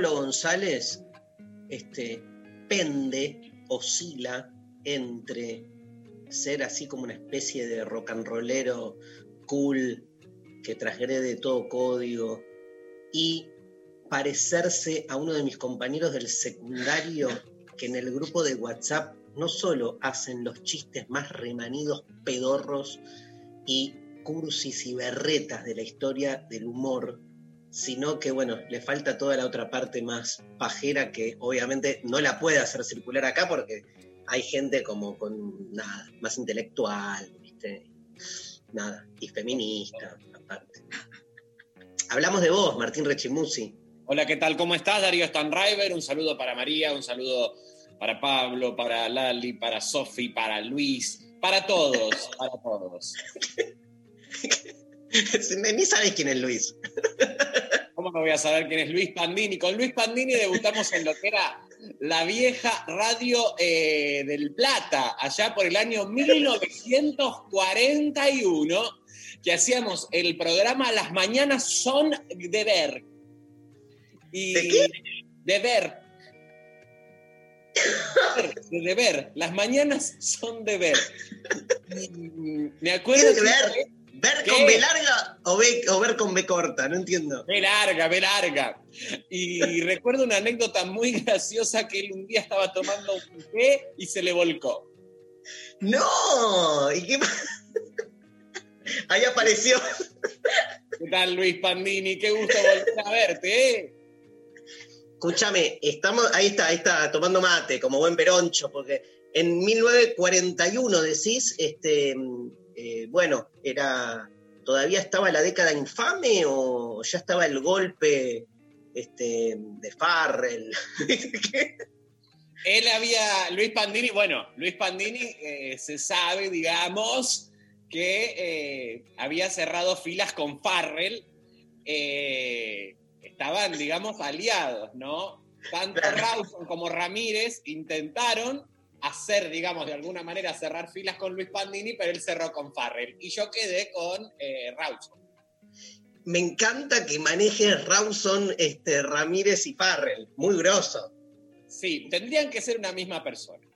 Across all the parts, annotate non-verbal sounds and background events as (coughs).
Pablo González este, pende, oscila entre ser así como una especie de rock and rollero cool que transgrede todo código y parecerse a uno de mis compañeros del secundario que en el grupo de WhatsApp no solo hacen los chistes más remanidos, pedorros y cursis y berretas de la historia del humor, sino que, bueno, le falta toda la otra parte más pajera que obviamente no la puede hacer circular acá porque hay gente como con nada, más intelectual, ¿viste? Nada, y feminista, aparte. Hablamos de vos, Martín Rechimusi. Hola, ¿qué tal? ¿Cómo estás, Darío Stanriver? Un saludo para María, un saludo para Pablo, para Lali, para Sofi, para Luis, para todos, (laughs) para todos. (laughs) Ni sabes quién es Luis. ¿Cómo no voy a saber quién es Luis Pandini? Con Luis Pandini debutamos en lo que era la vieja radio eh, del Plata, allá por el año 1941, que hacíamos el programa Las Mañanas son de ver. Y ¿De qué? De ver. De deber. Las mañanas son de ver. Y Me acuerdo ¿Tiene que ver? ¿Ver ¿Qué? con B larga o, B- o ver con B corta? No entiendo. Ve larga, ve larga. Y (laughs) recuerdo una anécdota muy graciosa que él un día estaba tomando un té y se le volcó. ¡No! ¿Y qué más? (laughs) Ahí apareció. ¿Qué tal, Luis Pandini? Qué gusto volver a verte, ¿eh? Escúchame, estamos, ahí está, ahí está, tomando mate, como buen peroncho, porque en 1941 decís, este, eh, bueno, era, ¿todavía estaba la década infame o ya estaba el golpe este, de Farrell? (laughs) Él había, Luis Pandini, bueno, Luis Pandini eh, se sabe, digamos, que eh, había cerrado filas con Farrell. eh, estaban, digamos, aliados, ¿no? Tanto. Rawson como Ramírez intentaron hacer, digamos, de alguna manera cerrar filas con Luis Pandini, pero él cerró con Farrell. Y yo quedé con eh, Rawson. Me encanta que manejes Rawson, este, Ramírez y Farrell, muy grosso. Sí, tendrían que ser una misma persona.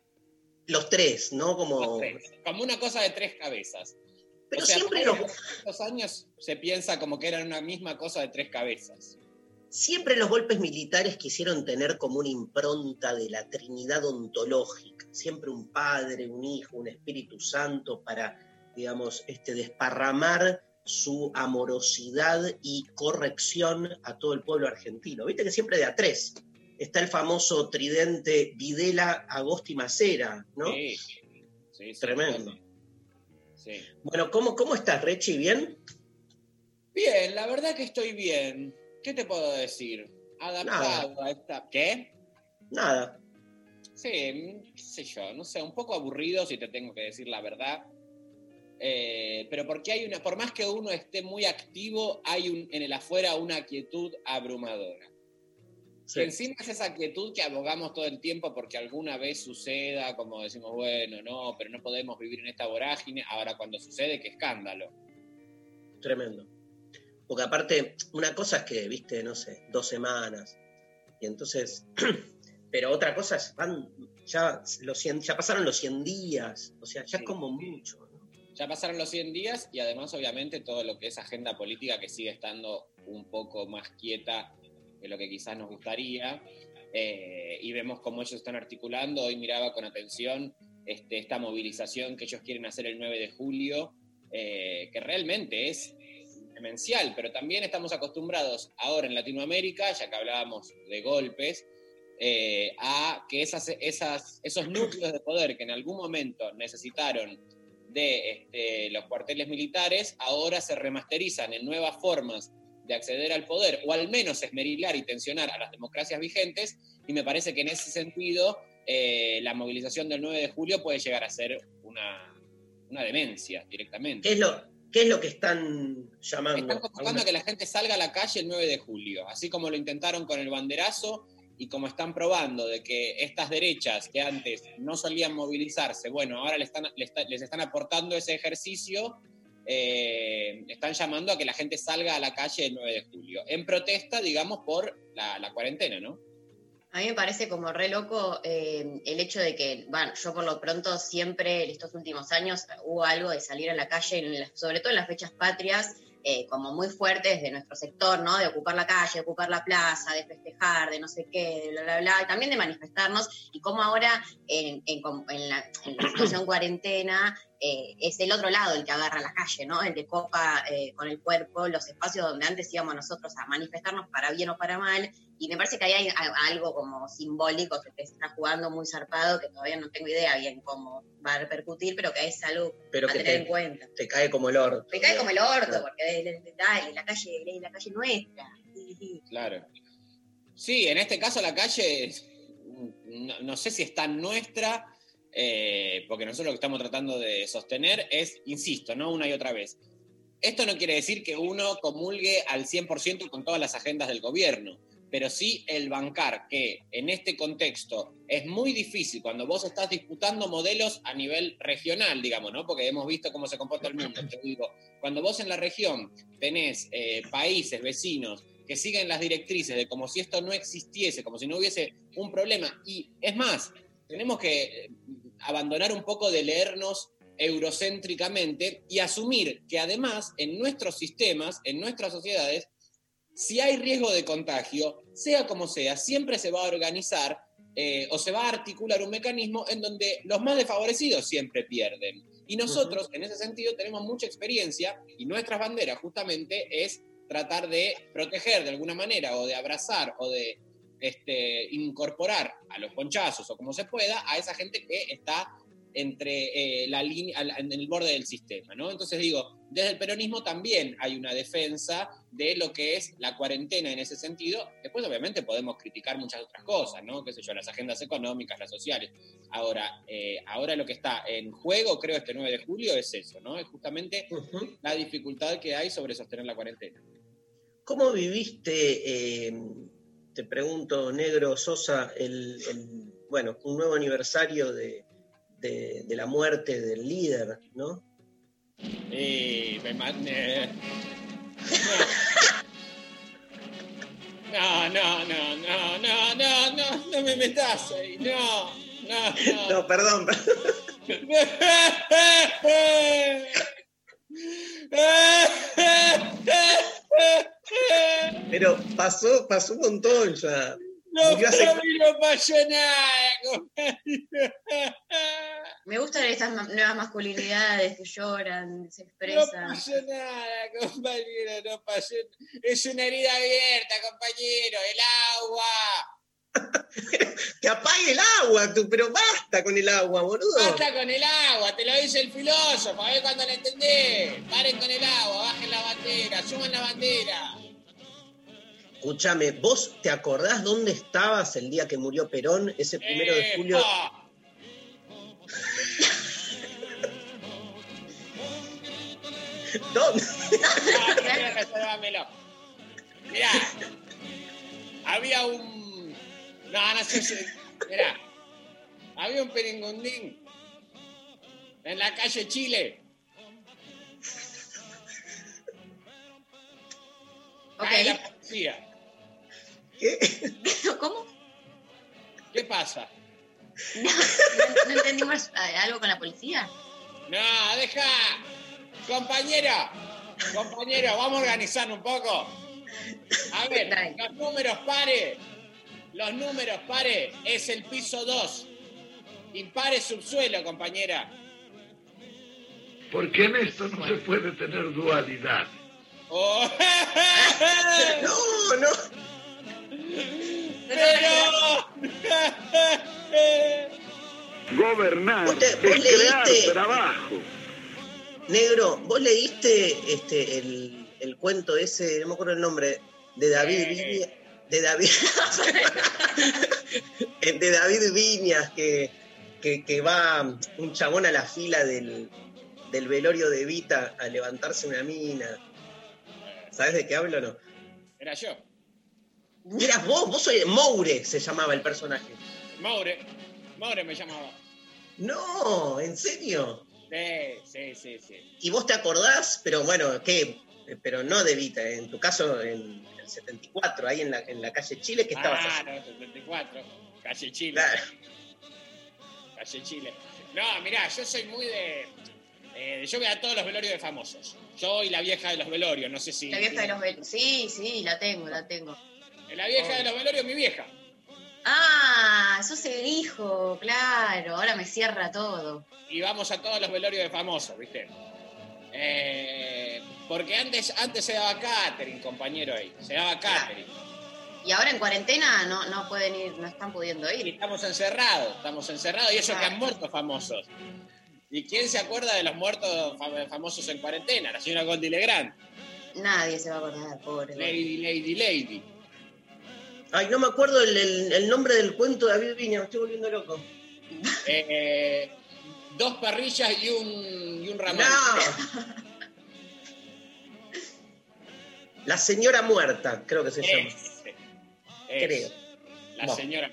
Los tres, ¿no? Como... Los tres, como una cosa de tres cabezas. Pero O sea, siempre los, estos años se piensa como que eran una misma cosa de tres cabezas. Siempre los golpes militares quisieron tener como una impronta de la Trinidad ontológica, siempre un Padre, un Hijo, un Espíritu Santo para, digamos, este, desparramar su amorosidad y corrección a todo el pueblo argentino. Viste que siempre de a tres está el famoso tridente Videla, Agosti Macera, ¿no? Sí, sí, sí, Tremendo. sí. Bueno, ¿cómo, ¿cómo estás, Rechi? ¿Bien? Bien, la verdad que estoy bien. ¿Qué te puedo decir? Adaptado a esta. ¿Qué? Nada. Sí, qué sé yo, no sé, un poco aburrido si te tengo que decir la verdad. Eh, pero porque hay una, por más que uno esté muy activo, hay un, en el afuera una quietud abrumadora. Sí. Que encima es esa quietud que abogamos todo el tiempo porque alguna vez suceda, como decimos, bueno, no, pero no podemos vivir en esta vorágine. Ahora, cuando sucede, qué escándalo. Tremendo. Porque aparte, una cosa es que, viste, no sé, dos semanas. Y entonces, (clears throat) pero otra cosa es, van, ya, los 100 ya pasaron los 100 días. O sea, ya Sí. es como mucho. ¿no? Ya pasaron los 100 días y además, obviamente, todo lo que es agenda política que sigue estando un poco más quieta de lo que quizás nos gustaría. eh, y vemos cómo ellos están articulando. Hoy miraba con atención este, esta movilización que ellos quieren hacer el 9 de julio, eh, que realmente es demencial, pero también estamos acostumbrados ahora en Latinoamérica, ya que hablábamos de golpes, eh, a que esas, esas, esos núcleos de poder que en algún momento necesitaron de este, los cuarteles militares, ahora se remasterizan en nuevas formas de acceder al poder, o al menos esmerilar y tensionar a las democracias vigentes, y me parece que en ese sentido eh, la movilización del 9 de julio puede llegar a ser una, una demencia directamente. ¿Qué es lo, qué es lo que están llamando? Están convocando a que la gente salga a la calle el 9 de julio, así como lo intentaron con el banderazo y como están probando de que estas derechas que antes no solían movilizarse, bueno, ahora les están, les están aportando ese ejercicio, eh, están llamando a que la gente salga a la calle el 9 de julio, en protesta, digamos, por la, cuarentena, ¿no? A mí me parece como re loco eh, el hecho de que, bueno, yo por lo pronto siempre en estos últimos años hubo algo de salir a la calle, sobre todo en las fechas patrias, eh, como muy fuertes de nuestro sector, ¿no? De ocupar la calle, de ocupar la plaza, de festejar, de no sé qué, de bla, bla, bla, y también de manifestarnos, y cómo ahora en, en, en, la, en la, situación cuarentena eh, es el otro lado el que agarra la calle, ¿no? El de copa eh, con el cuerpo, los espacios donde antes íbamos nosotros a manifestarnos para bien o para mal, y me parece que ahí hay algo como simbólico que te está jugando muy zarpado, que todavía no tengo idea bien cómo va a repercutir, pero que es algo pero a que tener te, en cuenta. Te cae como el orto. Me cae como el orto, porque es, la calle, la calle nuestra. Claro. Sí, en este caso la calle, no, no sé si es tan nuestra, eh, porque nosotros lo que estamos tratando de sostener es, insisto, ¿no? Una y otra vez. Esto no quiere decir que uno comulgue al 100% con todas las agendas del gobierno pero sí el bancar, que en este contexto es muy difícil cuando vos estás disputando modelos a nivel regional, digamos, ¿no? Porque hemos visto cómo se comporta el mundo. Digo, cuando vos en la región tenés eh, países vecinos que siguen las directrices de como si esto no existiese, como si no hubiese un problema, y es más, tenemos que abandonar un poco de leernos eurocéntricamente y asumir que además en nuestros sistemas, en nuestras sociedades, si hay riesgo de contagio, sea como sea, siempre se va a organizar eh, o se va a articular un mecanismo en donde los más desfavorecidos siempre pierden. Y nosotros, uh -huh. en ese sentido, tenemos mucha experiencia y nuestras banderas justamente es tratar de proteger de alguna manera o de abrazar o de este, incorporar a los ponchazos o como se pueda a esa gente que está entre eh, la línea, en el borde del sistema, ¿no? Entonces digo, desde el peronismo también hay una defensa de lo que es la cuarentena en ese sentido. Después, obviamente, podemos criticar muchas otras cosas, ¿no? Qué sé yo, las agendas económicas, las sociales. Ahora, eh, ahora lo que está en juego, creo, este 9 de julio es eso, ¿no? Es justamente uh -huh. la dificultad que hay sobre sostener la cuarentena. ¿Cómo viviste, eh, te pregunto, Negro Sosa, el, el, bueno, un nuevo aniversario de, de, de, la muerte del líder, ¿no? Y me mandé. (laughs) No, no, no, no, no, no, no, no me metas ahí, no, no, no. (laughs) No, perdón, (laughs) Pero pasó, pasó un montón ya. No, hace... no pasó nada, Me gustan estas nuevas masculinidades que lloran, se expresan. No pasó nada, compañero, no pasó. Es una herida abierta, compañero, el agua. Que apague el agua, tú, pero basta con el agua, boludo. Basta con el agua, te lo dice el filósofo, a ver cuando lo entendés. Paren con el agua, bajen la bandera, suman la bandera. Escúchame, ¿vos te acordás dónde estabas el día que murió Perón, ese primero de julio? ¿Dónde? No, Mirá, había un. No, no sé si. Mirá, había un peringundín en la calle Chile. Ok. la policía. ¿Qué? (laughs) ¿Cómo? ¿Qué pasa? No, no, no entendimos algo con la policía. No, deja. Compañero, compañero, vamos a organizar un poco. A ver, los números pares. Los números pares es el piso 2. Impare subsuelo, compañera. Porque en esto no se puede tener dualidad. Oh. (laughs) No, no. Pero. (laughs) Gobernar Vos es crear leíste- trabajo. Negro, ¿vos leíste este, el, el cuento ese, no me acuerdo el nombre, de David Eh. De David, (laughs) de David Viñas, que, que, que va un chabón a la fila del, del velorio de Vita a levantarse una mina. ¿Sabes de qué hablo o no? Era yo. Eras vos, vos soy Moure, se llamaba el personaje. Maure. Maure me llamaba. No, ¿en serio? Sí, sí, sí, sí. ¿Y vos te acordás? Pero bueno, ¿qué? Pero no de Vita, en tu caso en el 74, ahí en la, en la calle Chile, ¿qué estabas ah, haciendo? no, 74. Calle Chile. Claro. Calle Chile. No, mirá, yo soy muy de. eh, yo veo a todos los velorios de famosos. Yo y la vieja de los velorios, no sé si. La vieja de los vel- Sí, sí, la tengo, la tengo. La vieja de los velorios, mi vieja. Ah, sos el hijo, claro. Ahora me cierra todo. Y vamos a todos los velorios de famosos, ¿viste? Eh, porque antes, antes se daba catering, compañero ahí. Se daba catering. Y ahora en cuarentena no, no pueden ir, no están pudiendo Y ir. estamos encerrados, estamos encerrados. Y eso que han muerto famosos. ¿Y quién se acuerda de los muertos fam- famosos en cuarentena? La señora Goldie Legrand. Nadie se va a acordar, pobre. Lady, Lady, Lady. Ay, no me acuerdo el, el- el nombre del cuento de David Viñas, me estoy volviendo loco. Eh, dos parrillas y un, y un ramal. No. (laughs) La señora muerta, creo que se llama. Creo. La Bueno. señora.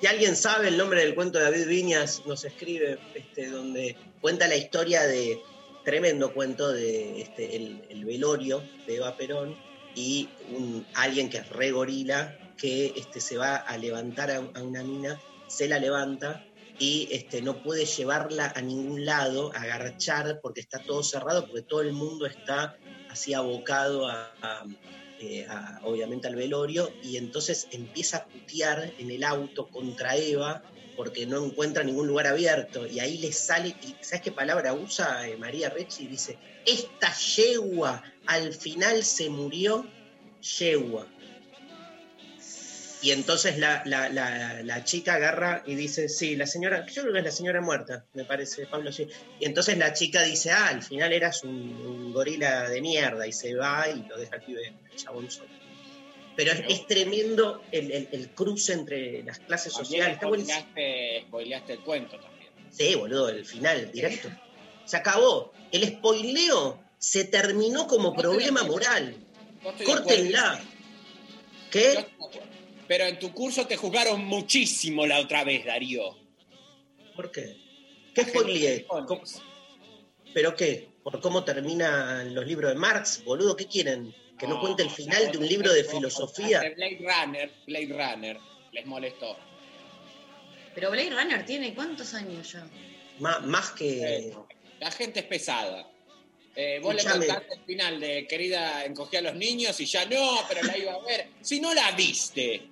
Si alguien sabe el nombre del cuento de David Viñas, nos escribe, este, donde cuenta la historia de tremendo cuento de este, el, el velorio de Eva Perón y un, alguien que es re gorila que este, se va a levantar a, a una mina, se la levanta y este, no puede llevarla a ningún lado, a agarchar, porque está todo cerrado, porque todo el mundo está así abocado a, eh, obviamente al velorio, y entonces empieza a putear en el auto contra Eva porque no encuentra ningún lugar abierto, y ahí le sale, y ¿sabes qué palabra usa eh, María Rechi? Dice, esta yegua al final se murió, yegua. Y entonces la, la, la, la chica agarra y dice, sí, la señora, yo creo que es la señora muerta, me parece, Pablo, sí. Y entonces la chica dice, ah, al final eras un, un gorila de mierda, y se va y lo deja al pibe, el chabón solo. Pero es, es tremendo el, el- el cruce entre las clases sociales. Spoileaste, spoileaste el cuento también. Sí, boludo, el final, directo. Se acabó. El spoileo se terminó como problema moral. De acuerdo. Córtenla. ¿Qué? de. Pero en tu curso te juzgaron muchísimo la otra vez, Darío. ¿Por qué? ¿Qué spoileé? ¿Cómo- Cojones. ¿Pero qué? ¿Por cómo terminan los libros de Marx? Boludo, ¿qué quieren? ¿Que no, cuente el final de un libro de filosofía? Blade Runner, Blade Runner, les molestó. Pero Blade Runner tiene cuántos años ya. Má- más que... Eh, La gente es pesada. Eh, vos Escuchame. le contaste el final de querida encogí a los niños y ya no, pero la iba a ver. Si no la viste.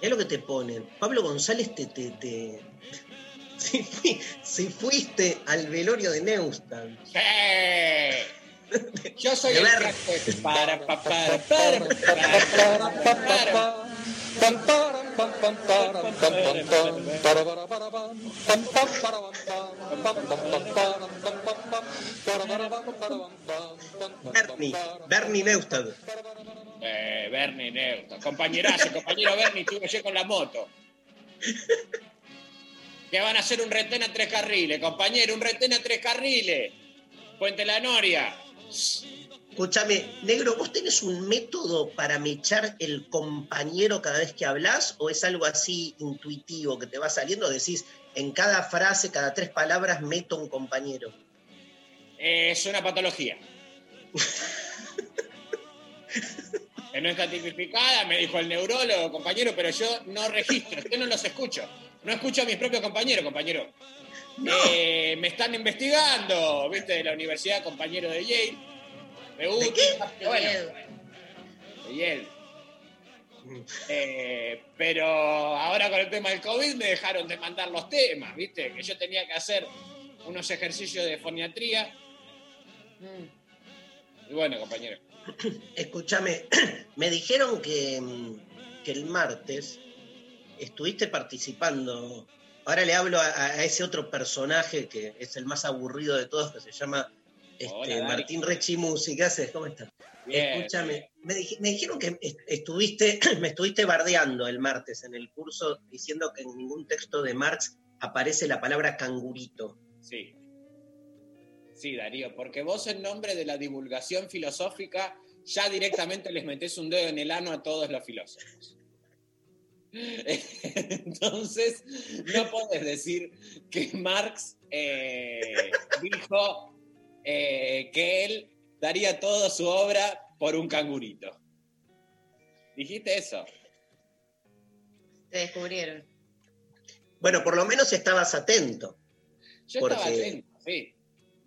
Es lo que te ponen. Pablo González te... te, te- Si, fui- si fuiste al velorio de Neustadt. Sí. Yo soy De el que para, para, para, para, para, para, para. Bernie, Bernie Neustadt. Eh, Bernie Neusta. Compañerazo, compañero Bernie, estuve yo con la moto. Que van a hacer un retén a tres carriles, compañero, un retén a tres carriles. Puente La Noria. Escúchame, negro, ¿vos tenés un método para mechar el compañero cada vez que hablas o es algo así intuitivo que te va saliendo? Decís, en cada frase, cada tres palabras, meto un compañero. Es una patología. (laughs) que no está tipificada, me dijo el neurólogo, compañero, pero yo no registro, yo no los escucho. No escucho a mis propios compañeros, compañero. Eh, me están investigando, viste, de la universidad, compañero de Yale. Me gusta, qué? bueno, de Yale. Eh, pero ahora con el tema del COVID me dejaron de mandar los temas, ¿viste? Que yo tenía que hacer unos ejercicios de foniatría. Mm. Y bueno, compañero. (clears throat) Escúchame, (clears throat) me dijeron que, mm, que el martes estuviste participando. Ahora le hablo a, a ese otro personaje que es el más aburrido de todos, que se llama este, Hola. Martín Rechimusi. ¿Qué haces? ¿Cómo estás? Bien. Escúchame, me, dij- me dijeron que est- estuviste, (clears throat) me estuviste bardeando el martes en el curso diciendo que en ningún texto de Marx aparece la palabra cangurito. Sí. Sí, Darío, porque vos en nombre de la divulgación filosófica ya directamente les metés un dedo en el ano a todos los filósofos. (laughs) Entonces, no podés decir que Marx eh, dijo eh, que él daría toda su obra por un cangurito. Dijiste eso. Te descubrieron. Bueno, por lo menos estabas atento. Yo Porque- estaba atento, sí.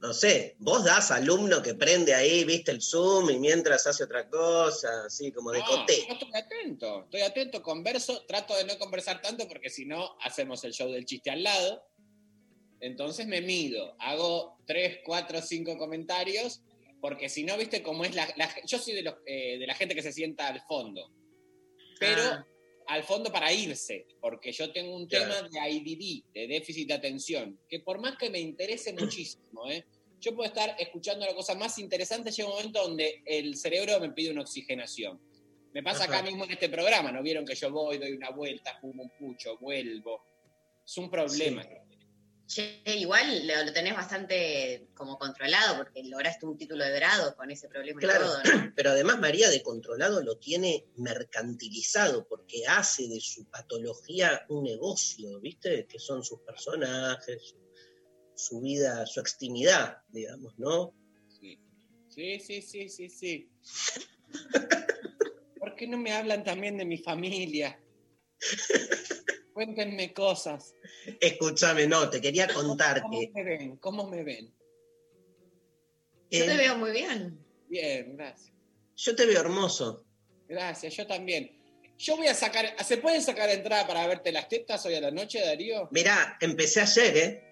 No sé, vos das alumno que prende ahí, viste el Zoom y mientras hace otra cosa, así como de No, coté. yo estoy atento, estoy atento, converso, trato de no conversar tanto porque si no hacemos el show del chiste al lado. Entonces me mido, hago tres, cuatro, cinco comentarios, porque si no, viste cómo es la, la- yo soy de, los, eh, de la gente que se sienta al fondo, pero Ah. Al fondo para irse, porque yo tengo un Claro. tema de IDD, de déficit de atención, que por más que me interese muchísimo, ¿eh? yo puedo estar escuchando la cosa más interesante, llega un momento donde el cerebro me pide una oxigenación. Me pasa Ajá. acá mismo en este programa, ¿no vieron que yo voy, doy una vuelta, fumo un pucho, vuelvo? Es un problema. Che, igual lo, lo tenés bastante como controlado porque lograste un título de grado con ese problema Claro. y todo, ¿no? (clears throat) Pero además María de Controlado lo tiene mercantilizado porque hace de su patología un negocio, ¿viste? Que son sus personajes, su vida, su extimidad, digamos, ¿no? Sí, sí, sí, sí, sí. sí. (laughs) ¿Por qué no me hablan también de mi familia? (laughs) Cuéntenme cosas. Escúchame, no, te quería contar ¿Cómo que me ven? ¿Cómo me ven? Yo te veo muy bien. Bien, gracias. yo te veo hermoso. Gracias, yo también. Yo voy a sacar, ¿se pueden sacar entrada para verte las tetas hoy a la noche, Darío? Mirá, empecé ayer, ¿eh?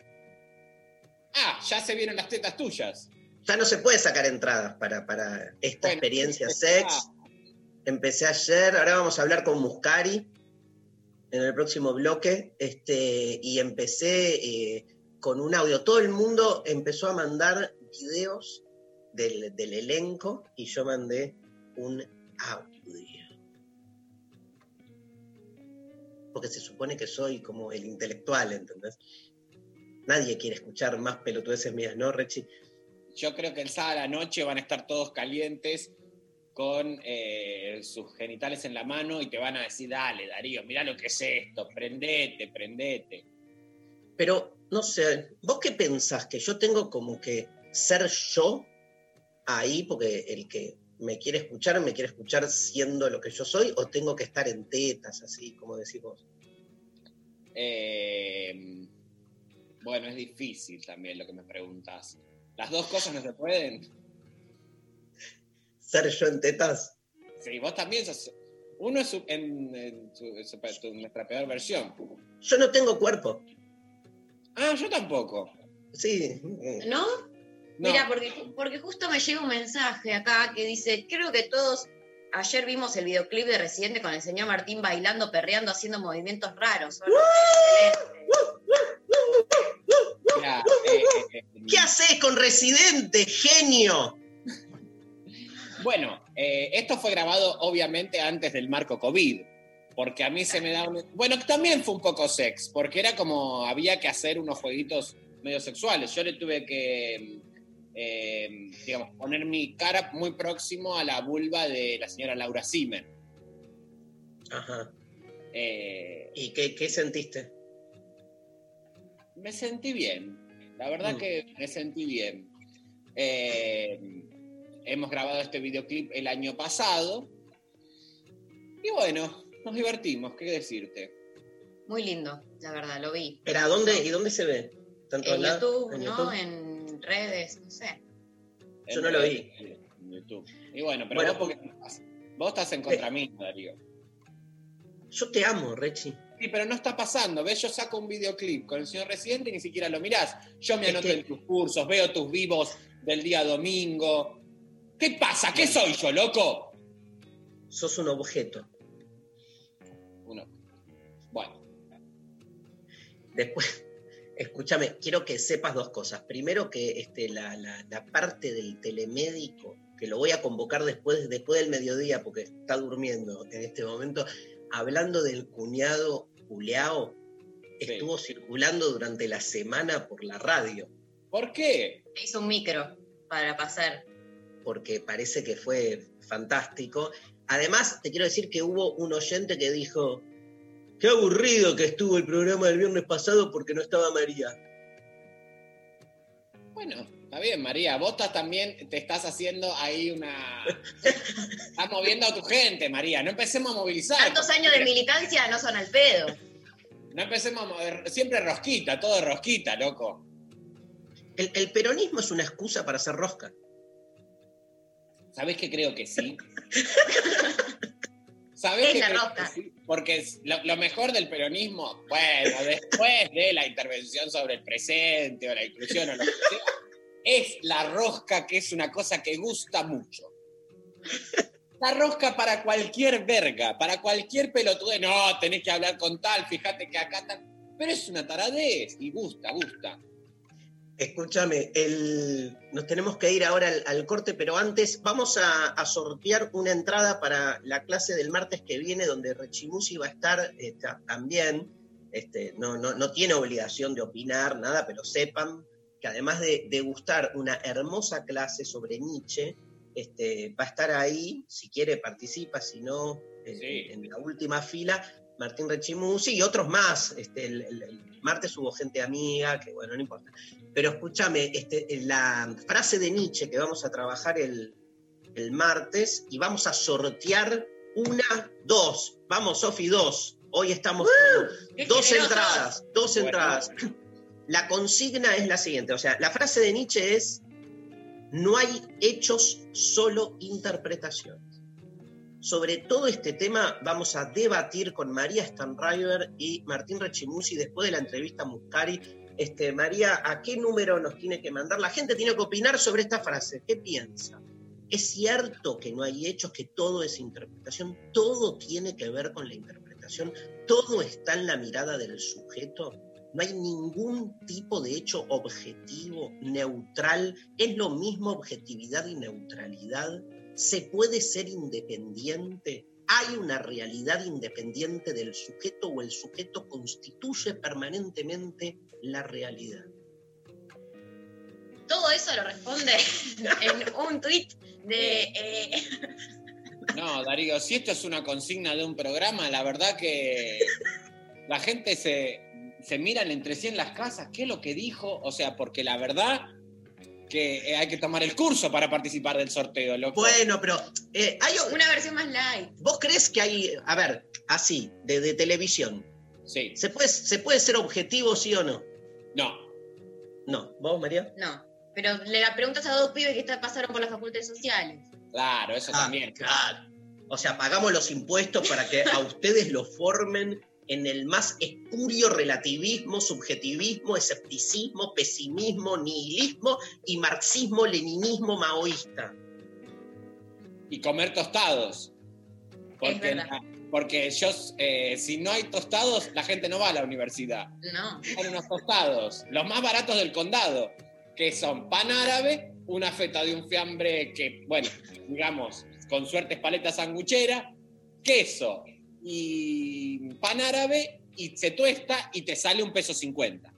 Ah, ya se vieron las tetas tuyas. Ya no se puede sacar entradas para, para esta Bueno, experiencia sex. Empecé ayer, ahora vamos a hablar con Muscari en el próximo bloque, este, y empecé eh, con un audio. Todo el mundo empezó a mandar videos del, del elenco y yo mandé un audio. Porque se supone que soy como el intelectual, ¿entendés? Nadie quiere escuchar más pelotudeces mías, ¿no, Rechi? Yo creo que el sábado a la noche van a estar todos calientes con eh, sus genitales en la mano y te van a decir, dale, Darío, mirá lo que es esto, prendete, prendete. Pero, no sé, ¿vos qué pensás? ¿Que yo tengo como que ser yo ahí porque el que me quiere escuchar, me quiere escuchar siendo lo que yo soy? ¿O tengo que estar en tetas, así como decís vos? Eh, bueno, es difícil también lo que me preguntas. ¿Las dos cosas no se pueden? ¿Ser yo en tetas? Sí, vos también sos... Uno es su- en, en su- en su- nuestra peor versión. Yo no tengo cuerpo. Ah, yo tampoco. Sí. ¿No? No. Mira, porque, porque justo me llega un mensaje acá que dice, creo que todos ayer vimos el videoclip de Residente con el señor Martín bailando, perreando, haciendo movimientos raros. Mira, eh, eh, ¿Qué haces con Residente, genio? Bueno, eh, esto fue grabado obviamente antes del marco COVID, porque a mí se me da un... Bueno, también fue un poco sex, porque era como había que hacer unos jueguitos medio sexuales. Yo le tuve que, eh, digamos, poner mi cara muy próximo a la vulva de la señora Laura Simen. Ajá. Eh, ¿Y qué, qué sentiste? me sentí bien, la verdad Mm. que me sentí bien. Eh, hemos grabado este videoclip el año pasado y bueno, nos divertimos, ¿qué decirte? Muy lindo, la verdad, lo vi. ¿Pero a dónde y dónde se ve? ¿Tanto En lado? YouTube, ¿En ¿no? En redes, no sé. Yo no lo vi. En YouTube. Y bueno, pero Bueno, vos, porque- vos estás en contra mí, Darío. Yo te amo, Rechi. Sí, pero no está pasando. ¿Ves? Yo saco un videoclip con el señor Residente y ni siquiera lo mirás. Yo me Es anoto que- en tus cursos, veo tus vivos del día domingo. ¿Qué pasa? ¿Qué soy yo, loco? Sos un objeto. Uno. Bueno, Después, (laughs) escúchame, quiero que sepas dos cosas. Primero que este, la, la- la parte del telemédico, que lo voy a convocar después, después del mediodía, porque está durmiendo en este momento, hablando del cuñado Juliao, Sí. estuvo circulando durante la semana por la radio, ¿por qué? Hizo un micro para pasar. Porque parece que fue fantástico. Además, te quiero decir que hubo un oyente que dijo, qué aburrido que estuvo el programa del viernes pasado porque no estaba María. Bueno, está bien, María. Vos estás también te estás haciendo ahí una. Estás moviendo a tu gente, María. No empecemos a movilizar. Tantos años de militancia no son al pedo. No empecemos a mover. Siempre rosquita, todo rosquita, loco. El, el peronismo es una excusa para hacer rosca. ¿Sabés que creo que sí? (laughs) ¿Sabés que creo que sí? Porque lo, lo mejor del peronismo, bueno, después de la intervención sobre el presente o la inclusión o lo que sea, es la rosca que es una cosa que gusta mucho. La rosca para cualquier verga, para cualquier pelotude. No, tenés que hablar con tal, fíjate que acá tal. Pero es una taradez y gusta, gusta. Escúchame, el- nos tenemos que ir ahora al, al corte, pero antes vamos a, a sortear una entrada para la clase del martes que viene, donde Rechimusi va a estar eh, ta- también. Este, no, no, no tiene obligación de opinar, nada, pero sepan que además de, de gustar una hermosa clase sobre Nietzsche, este, va a estar ahí, si quiere participa, si no, Sí. en la última fila, Martín Rechimusi y otros más. Este, el, el- el martes hubo gente amiga, que bueno, no importa. Pero escúchame, este, la frase de Nietzsche que vamos a trabajar el, el martes y vamos a sortear una, dos. Vamos, Sofi, dos. Hoy estamos con ¡Qué dos entradas, dos Bueno. entradas. (clears throat) La consigna es la siguiente, o sea, la frase de Nietzsche es, no hay hechos, solo interpretaciones. Sobre todo este tema vamos a debatir con María Stanriver y Martín Rechimusi después de la entrevista a Muscari. Este, María, ¿a qué número nos tiene que mandar? La gente tiene que opinar sobre esta frase. ¿Qué piensa? ¿Es cierto que no hay hechos, que todo es interpretación? ¿Todo tiene que ver con la interpretación? ¿Todo está en la mirada del sujeto? No hay ningún tipo de hecho objetivo, neutral. Es lo mismo objetividad y neutralidad. ¿Se puede ser independiente? ¿Hay una realidad independiente del sujeto o el sujeto constituye permanentemente la realidad? Todo eso lo responde (laughs) en un tuit de... eh, (laughs) No, Darío, si esto es una consigna de un programa, la verdad que la gente se, se miran entre sí en las casas, ¿qué es lo que dijo? O sea, porque la verdad que eh, hay que tomar el curso para participar del sorteo, loco. Bueno, pero eh, hay, una versión más light. ¿vos crees que hay, a ver, así, de, de televisión, Sí, ¿se puede, ¿se puede ser objetivo, sí o no? no. No. ¿Vos, María? No. Pero le preguntas a dos pibes que está- pasaron por las facultades sociales. Claro, eso Ah, también. Claro. O sea, pagamos los impuestos para que a (laughs) ustedes lo formen en el más espurio relativismo, subjetivismo, escepticismo, pesimismo, nihilismo y marxismo-leninismo maoísta. Y comer tostados. Porque, la- porque yo, eh, si no hay tostados, la gente no va a la universidad. No. Son unos tostados, los más baratos del condado, que son pan árabe, una feta de un fiambre que, bueno, digamos, con suerte es paleta sanguchera, queso y pan árabe y se tuesta y te sale un peso cincuenta.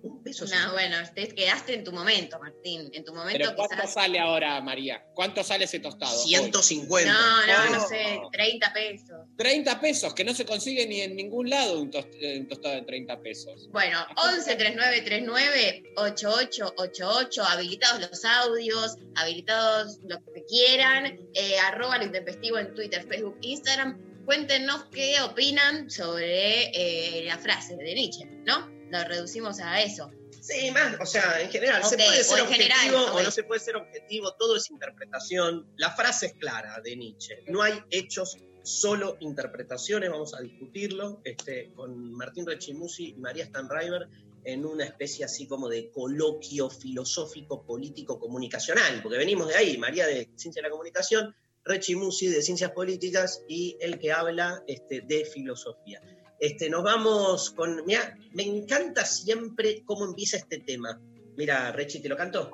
Un peso No, bueno, te quedaste en tu momento, Martín. En tu momento Pero ¿cuánto quizás. sale ahora, María? ¿Cuánto sale ese tostado? hoy? 150. No, no, no Oh. sé, 30 pesos. 30 pesos, que no se consigue ni en ningún lado un, tost- un tostado de 30 pesos. Bueno, 11 39 39 8888, habilitados los audios, habilitados lo que quieran, eh, arroba lo intempestivo en Twitter, Facebook, Instagram. Cuéntenos qué opinan sobre eh, la frase de Nietzsche, ¿no? Lo reducimos a eso. Sí, más, o sea, en general, se Ok, puede o ser objetivo general, o ok. no se puede ser objetivo, todo es interpretación. La frase es clara de Nietzsche. No hay hechos, solo interpretaciones, vamos a discutirlo este, con Martín Rechimusi y María Stanriver en una especie así como de coloquio filosófico, político, comunicacional, porque venimos de ahí, María de Ciencia de la Comunicación, Rechimusi de Ciencias Políticas y el que habla este, de filosofía. Este, nos vamos con. Mira, me encanta siempre cómo empieza este tema. Mira, Rechi, ¿te lo canto?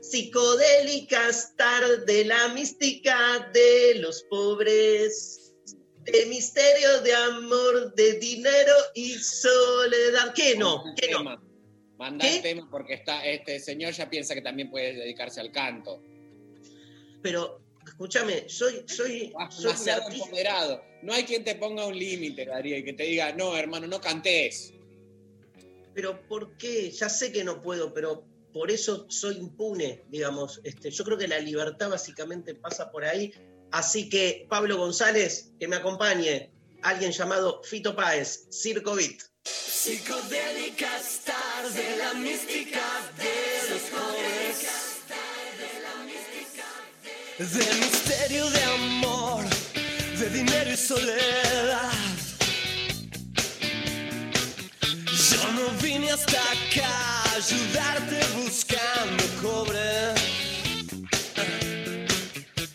Psicodélicas tarde, la mística de los pobres, de misterio de amor, de dinero y soledad. ¿Qué no? ¿Qué no? Manda el tema porque está, este señor ya piensa que también puede dedicarse al canto. Pero, escúchame, soy, soy, Ah, soy un demasiado artista. empoderado. No hay quien te ponga un límite, Darío, y que te diga, no, hermano, no cantes. Pero ¿por qué? Ya sé que no puedo, pero por eso soy impune, digamos. Este, yo creo que la libertad básicamente pasa por ahí. Así que, Pablo González, que me acompañe. Alguien llamado Fito Páez, Circo Beat. Psicodélicas tarde, la mística de De misterio de amor, de dinero y soledad. Yo no vine hasta acá a ayudarte buscando cobre.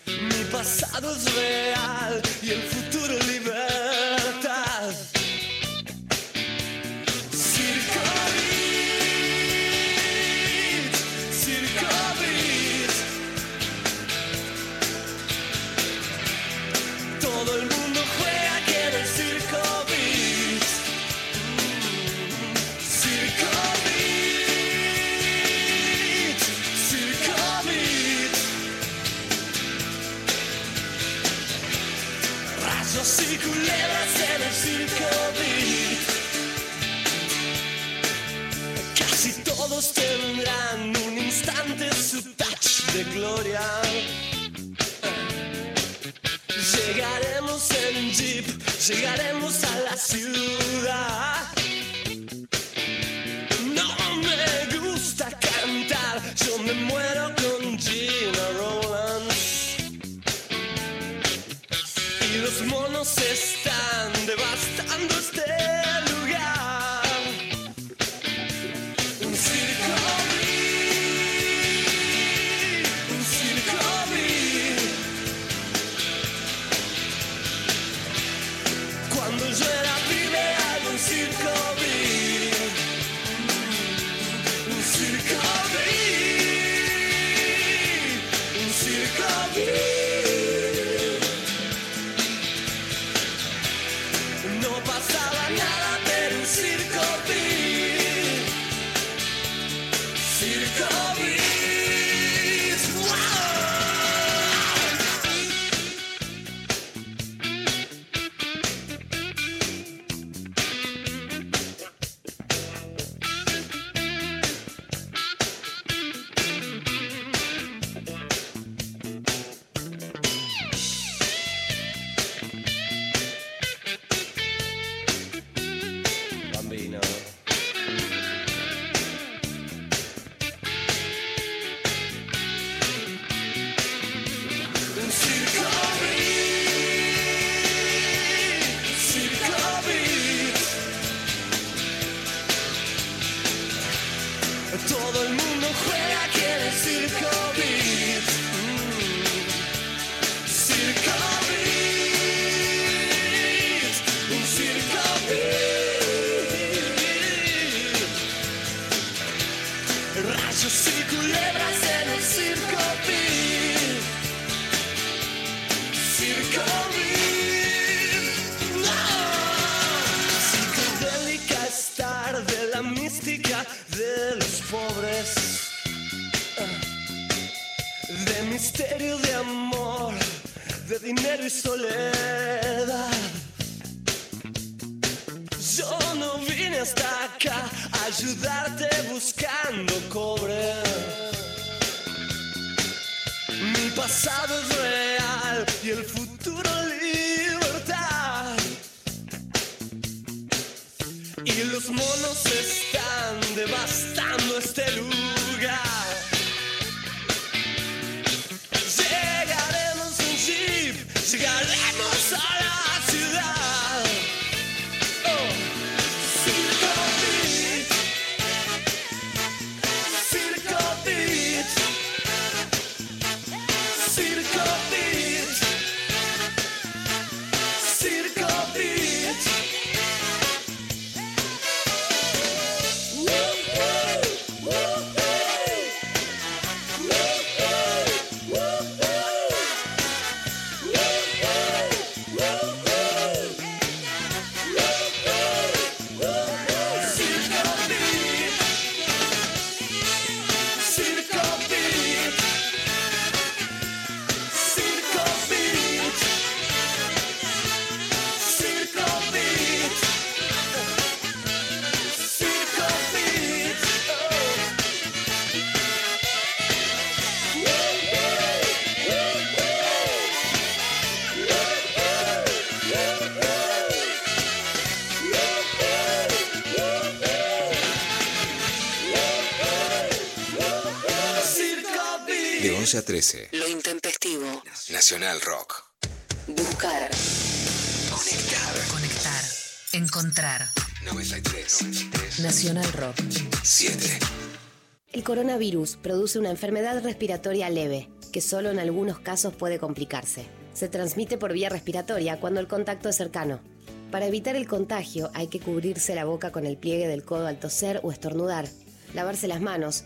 Mi pasado es real y el futuro libertad. Tendrán un instante su touch de gloria. Llegaremos en jeep, llegaremos a la ciudad. No me gusta cantar, yo me muero pasado es real y el futuro libertad. Y los monos están devastando este lugar. 13. Lo intempestivo. Nacional Rock. Buscar. Conectar. Conectar. Encontrar. 93. 93. Nacional Rock. 7. El coronavirus produce una enfermedad respiratoria leve, que solo en algunos casos puede complicarse. Se transmite por vía respiratoria cuando el contacto es cercano. Para evitar el contagio hay que cubrirse la boca con el pliegue del codo al toser o estornudar, lavarse las manos,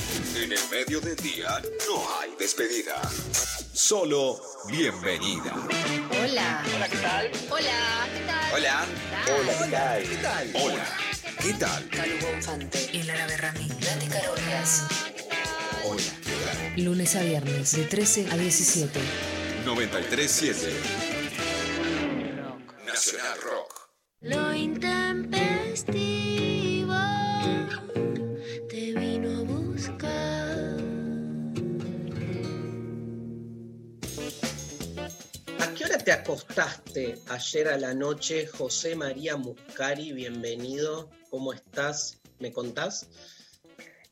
En el medio del día no hay despedida. Solo bienvenida. Hola. Hola, ¿qué tal? Hola, ¿qué tal? Hola. Hola, ¿qué tal? ¿Qué tal? Hola. ¿Qué tal? Calu Bonfante. El árabe Rami. Nati Carolas. Hola. ¿Qué tal? Lunes a viernes de 13 a 17. 937. Nacional Rock. Lo intempestivo hora te acostaste ayer a la noche, José María Muscari? Bienvenido. ¿Cómo estás? ¿Me contás?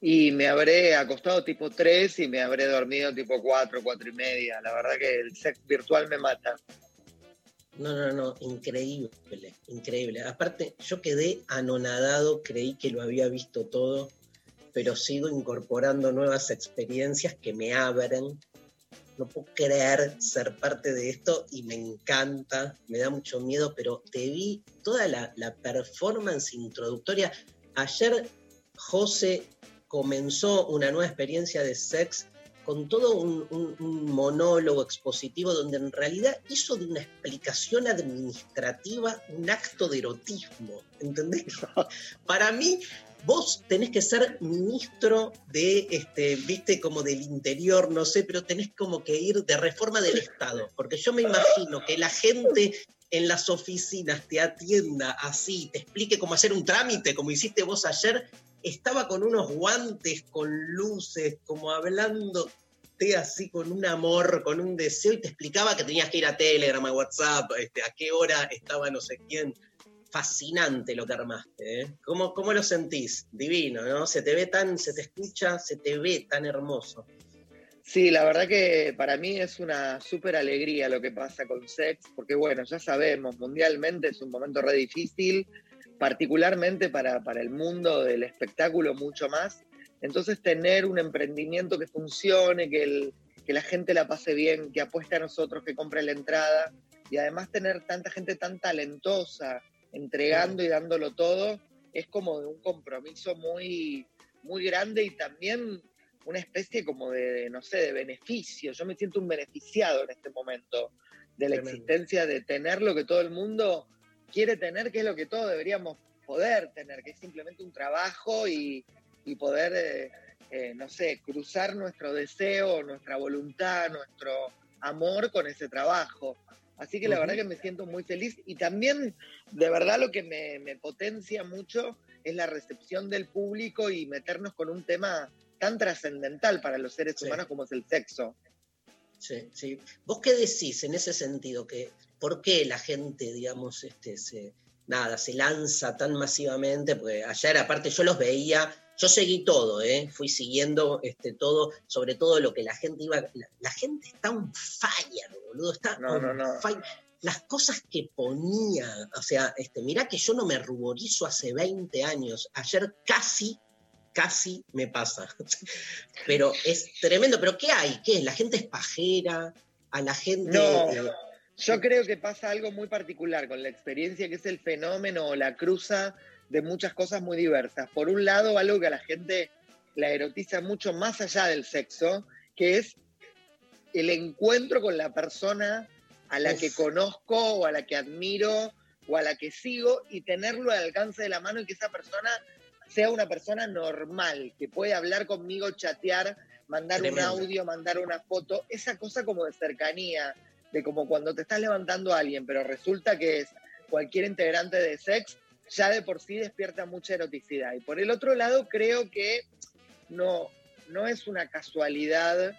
Y me habré acostado tipo 3 y me habré dormido tipo 4, 4 y media. La verdad que el sex virtual me mata. No, no, no, increíble, increíble. Aparte, yo quedé anonadado, creí que lo había visto todo, pero sigo incorporando nuevas experiencias que me abren. No puedo creer ser parte de esto y me encanta, me da mucho miedo, pero te vi toda la, performance introductoria. Ayer José comenzó una nueva experiencia de sex con todo un, un- un monólogo expositivo donde en realidad hizo de una explicación administrativa un acto de erotismo, ¿entendés? (laughs) Para mí, vos tenés que ser ministro de, este, viste, como del interior, no sé, pero tenés como que ir de reforma del Estado, porque yo me imagino que la gente en las oficinas te atienda así, te explique cómo hacer un trámite, como hiciste vos ayer, estaba con unos guantes, con luces, como hablándote así con un amor, con un deseo, y te explicaba que tenías que ir a Telegram, a WhatsApp, este, a qué hora estaba no sé quién. Fascinante lo que armaste, ¿eh? ¿Cómo, ¿Cómo lo sentís? Divino, ¿no? Se te ve tan, se te escucha, se te ve tan hermoso. Sí, la verdad que para mí es una súper alegría lo que pasa con sex, porque bueno, ya sabemos, mundialmente es un momento re difícil, particularmente para, para el mundo del espectáculo mucho más. Entonces tener un emprendimiento que funcione, que, el- que la gente la pase bien, que apueste a nosotros, que compre la entrada, y además tener tanta gente tan talentosa, entregando y dándolo todo, es como de un compromiso muy, muy grande y también una especie como de, no sé, de beneficio. Yo me siento un beneficiado en este momento de la Tremendo. existencia de tener lo que todo el mundo quiere tener, que es lo que todos deberíamos poder tener, que es simplemente un trabajo y, y poder, eh, eh, no sé, cruzar nuestro deseo, nuestra voluntad, nuestro amor con ese trabajo. Así que la verdad que me siento muy feliz y también de verdad lo que me, me potencia mucho es la recepción del público y meternos con un tema tan trascendental para los seres Sí. humanos como es el sexo. Sí, sí. ¿Vos qué decís en ese sentido? Que, ¿Por qué la gente, digamos, este, se, nada, se lanza tan masivamente? Porque ayer, aparte, yo los veía, yo seguí todo, ¿eh? fui siguiendo este, todo, sobre todo lo que la gente iba. La, la gente está on fire, boludo, está No, no, no. fire. Las cosas que ponía, o sea, este, mirá que yo no me ruborizo hace 20 años. Ayer casi casi me pasa. (laughs) Pero es tremendo. ¿Pero qué hay? ¿Qué? ¿La gente es pajera? ¿A la gente...? No. eh, Yo creo que pasa algo muy particular con la experiencia, que es el fenómeno o la cruza de muchas cosas muy diversas. Por un lado, algo que a la gente la erotiza mucho más allá del sexo, que es el encuentro con la persona a la Uf. que conozco o a la que admiro o a la que sigo y tenerlo al alcance de la mano y que esa persona sea una persona normal, que puede hablar conmigo, chatear, mandar Tremendo. un audio, mandar una foto, esa cosa como de cercanía, de como cuando te estás levantando a alguien, pero resulta que es cualquier integrante de sex, ya de por sí despierta mucha eroticidad. Y por el otro lado, creo que no, no es una casualidad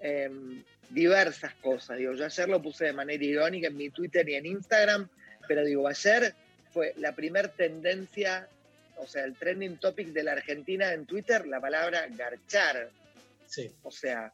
em, diversas cosas. Digo, yo ayer lo puse de manera irónica en mi Twitter y en Instagram, pero digo, ayer fue la primer tendencia, o sea, el trending topic de la Argentina en Twitter, la palabra garchar. Sí. O sea,